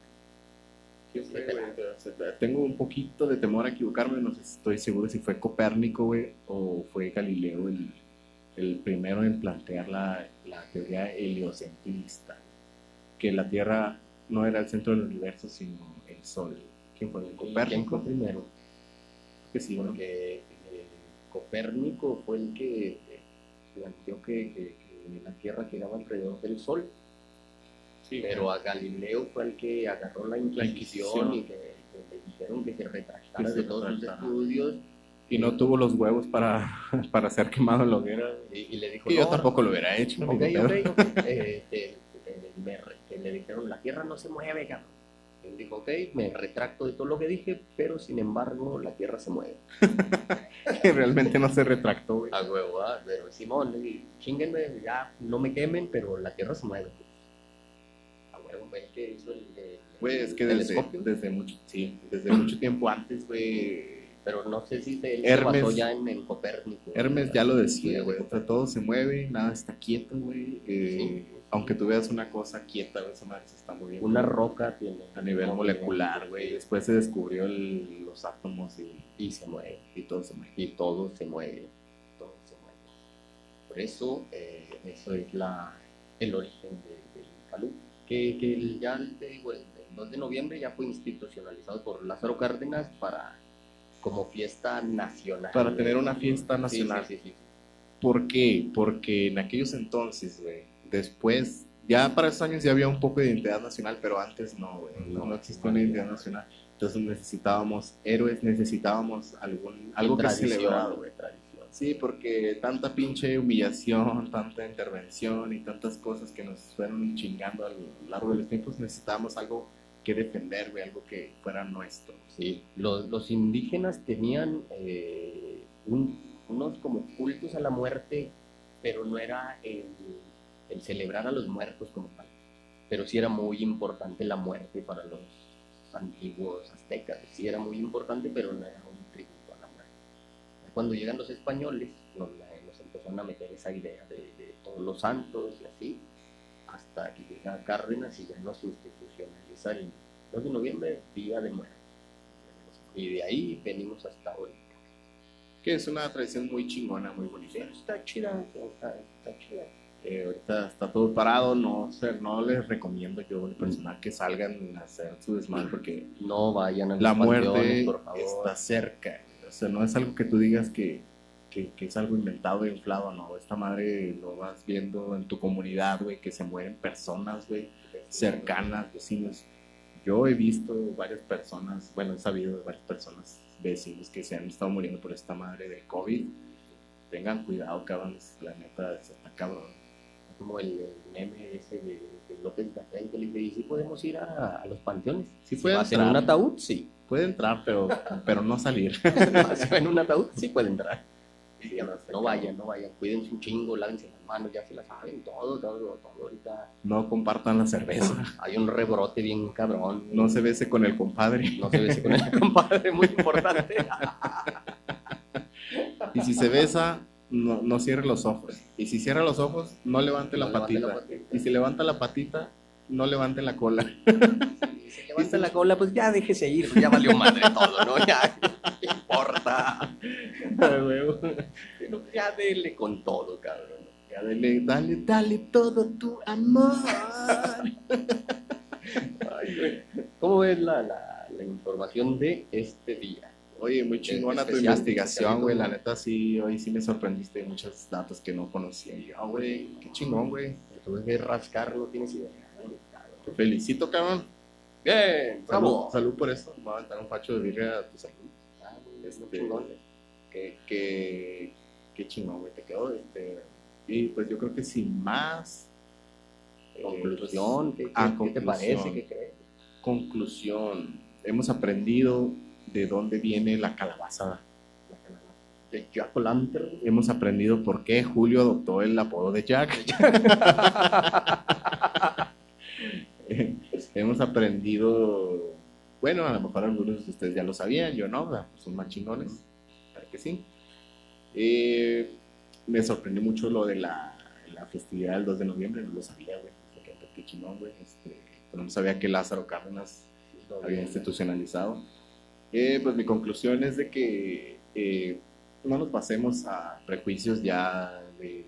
Sea, Tengo un poquito de temor a equivocarme, no sé estoy seguro si fue Copérnico, güey, o fue Galileo el, el primero en plantear la, la teoría heliocentrista, que la Tierra no era el centro del universo, sino el Sol. ¿Quién fue? ¿Quién Copérnico. fue primero? Que sí, bueno. Porque eh, Copérnico fue el que eh, planteó que, que- que la Tierra giraba alrededor del Sol, Sí, pero a Galileo fue el que agarró la Inquisición, y que, que le dijeron que se retractara se de todos sus retractara. estudios y no tuvo los huevos para, para ser quemado en la hoguera. y, y le dijo Que yo "No, tampoco lo hubiera hecho. Ok, ni de pedo. ok. Eh, me le dijeron, la Tierra no se mueve, cabrón. Él dijo, ok, me retracto de todo lo que dije, pero sin embargo la Tierra se mueve. que realmente no se retractó, güey. A huevo, ah, pero Simón, chinguenme, ya no me quemen, pero la Tierra se mueve. A huevo, el que hizo el, el- Güey, es que el desde, telescopio. desde mucho, sí, desde mucho tiempo antes, güey, Pero no sé si se, él Hermes- se basó ya en, en Copérnico. Hermes ya lo decía, güey, o sea, todo se mueve, nada está quieto, güey. eh, Sí. Aunque tú veas una cosa quieta, esa madre se está moviendo. Una roca tiene. a nivel molecular, güey. Después se descubrió el- los átomos y, Y se mueve. y todo se mueve. y todo se mueve, todo se mueve. Por eso, eh, eso es la, el origen de- del Calú, que, que el- ya te digo, el, el 2 de noviembre ya fue institucionalizado por Lázaro Cárdenas para como fiesta nacional. Para tener una fiesta nacional. Sí, sí, sí. ¿Por qué? Porque en aquellos entonces, güey, después, ya para esos años ya había un poco de identidad nacional, pero antes no, güey, no, No. existía una identidad nacional. Entonces necesitábamos héroes, necesitábamos algún, algo que celebrar, güey. Sí, porque tanta pinche humillación, tanta intervención y tantas cosas que nos fueron chingando a lo largo de los tiempos, necesitábamos algo que defender, güey, algo que fuera nuestro. Sí, los, los indígenas tenían eh, un- unos como cultos a la muerte, pero no era el, el celebrar a los muertos como tal. Pero sí era muy importante la muerte para los antiguos aztecas. Sí era muy importante, pero no era un tributo a la muerte. Cuando llegan los españoles, nos, nos empezaron a meter esa idea de, de todos los santos y así, hasta que llega Cárdenas y ya nos institucionaliza el 2 de noviembre, Día de Muertos. Y de ahí venimos hasta ahorita. Que es una tradición muy chingona, muy bonita. Está chida, está, está chida. Eh, ahorita está todo parado, no, no les recomiendo yo en personal que salgan a hacer su desmadre porque No vayan a la muerte por favor. está cerca. O sea, no es algo que tú digas que, que, que es algo inventado e inflado, no. Esta madre lo vas viendo en tu comunidad, güey, que se mueren personas, güey, cercanas, vecinos. Yo he visto varias personas, bueno, he sabido de varias personas, vecinos, que se han estado muriendo por esta madre del COVID. Tengan cuidado, cabrones, la neta, está cabrón. Como el, meme ese de, de López Gatell que le dice, ¿y si podemos ir a, a los panteones? Sí puede vas en un ataúd, sí. Puede entrar, pero, pero no salir. en un ataúd, sí puede entrar. Sí, no vayan, no vayan, cuídense un chingo, lávense las manos, ya se las saben, todo, todo, todo. Ahorita No compartan la cerveza. hay un rebrote bien cabrón. No se bese con el compadre. No se bese con el compadre, muy importante. Y si se besa, no, no cierre los ojos. Y si cierra los ojos, no levante la levante patita. la patita. Y si levanta la patita, no levante la cola. Si se levanta la cola, pues ya déjese ir, ya valió madre todo, ¿no? Ya, ¿qué importa? Pero ya dele con todo, cabrón. Ya dale, dale, dale todo tu amor. Ay. ¿Cómo ves la, la, la información de este día? Oye, muy chingona tu investigación, güey. La neta, sí, hoy sí me sorprendiste de muchos datos que no conocía. Y yo, güey, qué chingón, güey. Tuve que rascar, no tienes idea. Te felicito, cabrón. Bien, Salud, por eso. Me voy a aventar un facho de birria a tu salud. Ah, muy Este, chingón. Qué, qué, qué chingón, güey, te quedó. Este, y pues yo creo que sin más. eh, Conclusión, ¿qué, qué- ah, qué te parece? ¿Qué crees? conclusión. Hemos aprendido de dónde viene la calabaza. De Jack O'Lantern. Hemos aprendido por qué Julio adoptó el apodo de Jack. Hemos aprendido, bueno, a lo mejor algunos de ustedes ya lo sabían, yo no, ¿verdad? son más chingones, claro que sí. Eh, me sorprendió mucho lo de la, la festividad del 2 de noviembre, no lo sabía, güey. Qué, qué chingón, güey. Este, pero no sabía que Lázaro Cárdenas había institucionalizado. Eh, pues mi conclusión es de que eh, no nos pasemos a prejuicios ya de,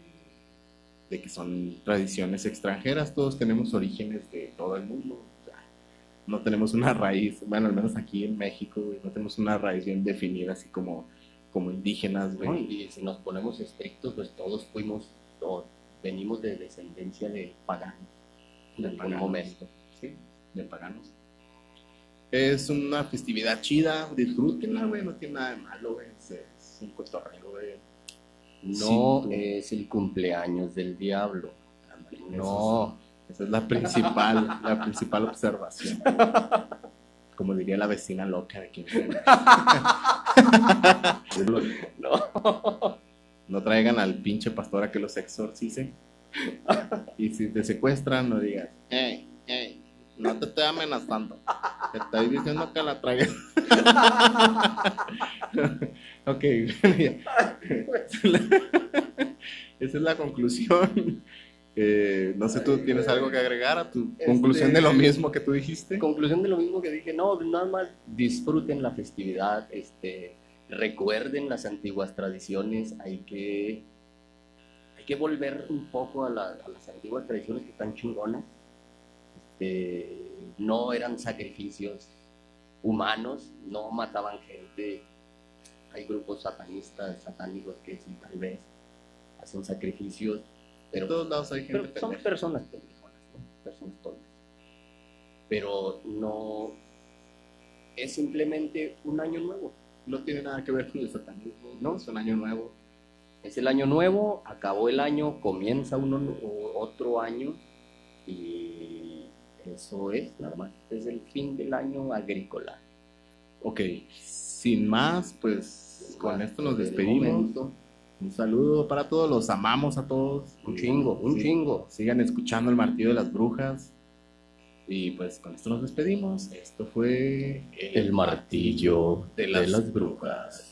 de, que son tradiciones extranjeras, todos tenemos orígenes de todo el mundo. no tenemos una raíz, bueno, al menos aquí en México, no tenemos una raíz bien definida, así como, como indígenas. y si nos ponemos estrictos, pues todos fuimos, todos venimos de descendencia de paganos, de algún momento, ¿sí? De paganos. Es una festividad chida, disfrútenla, güey, no tiene nada de malo, güey. Es, un cotorreo, güey. No es el cumpleaños del diablo. No. Esa es la principal, la principal observación. Como diría la vecina loca de aquí. no. No traigan al pinche pastor a que los exorcice. Y si te secuestran, no digas, hey, hey, no te estoy amenazando. Te estoy diciendo que la traigas. ok, esa es la conclusión. Eh, no sé, ¿tú tienes algo que agregar a tu este, conclusión de lo mismo que tú dijiste? Conclusión de lo mismo que dije, no, nada más disfruten la festividad, este, recuerden las antiguas tradiciones, hay que, hay que volver un poco a, a las antiguas tradiciones que están chingonas no eran sacrificios humanos, no mataban gente. Hay grupos satanistas, satánicos que sí, tal vez hacen sacrificios, pero, son personas personas tontas. Pero no es simplemente un año nuevo. No tiene nada que ver con el satanismo, no, es un año nuevo. Es el año nuevo, acabó el año, comienza uno, otro año y eso es nada más. Es el fin del año agrícola. Ok, sin más, pues con esto nos despedimos. Un saludo para todos, los amamos a todos. Un chingo, un chingo. Sigan escuchando el martillo de las brujas. Y pues con esto nos despedimos. Esto fue el, martillo, de las brujas.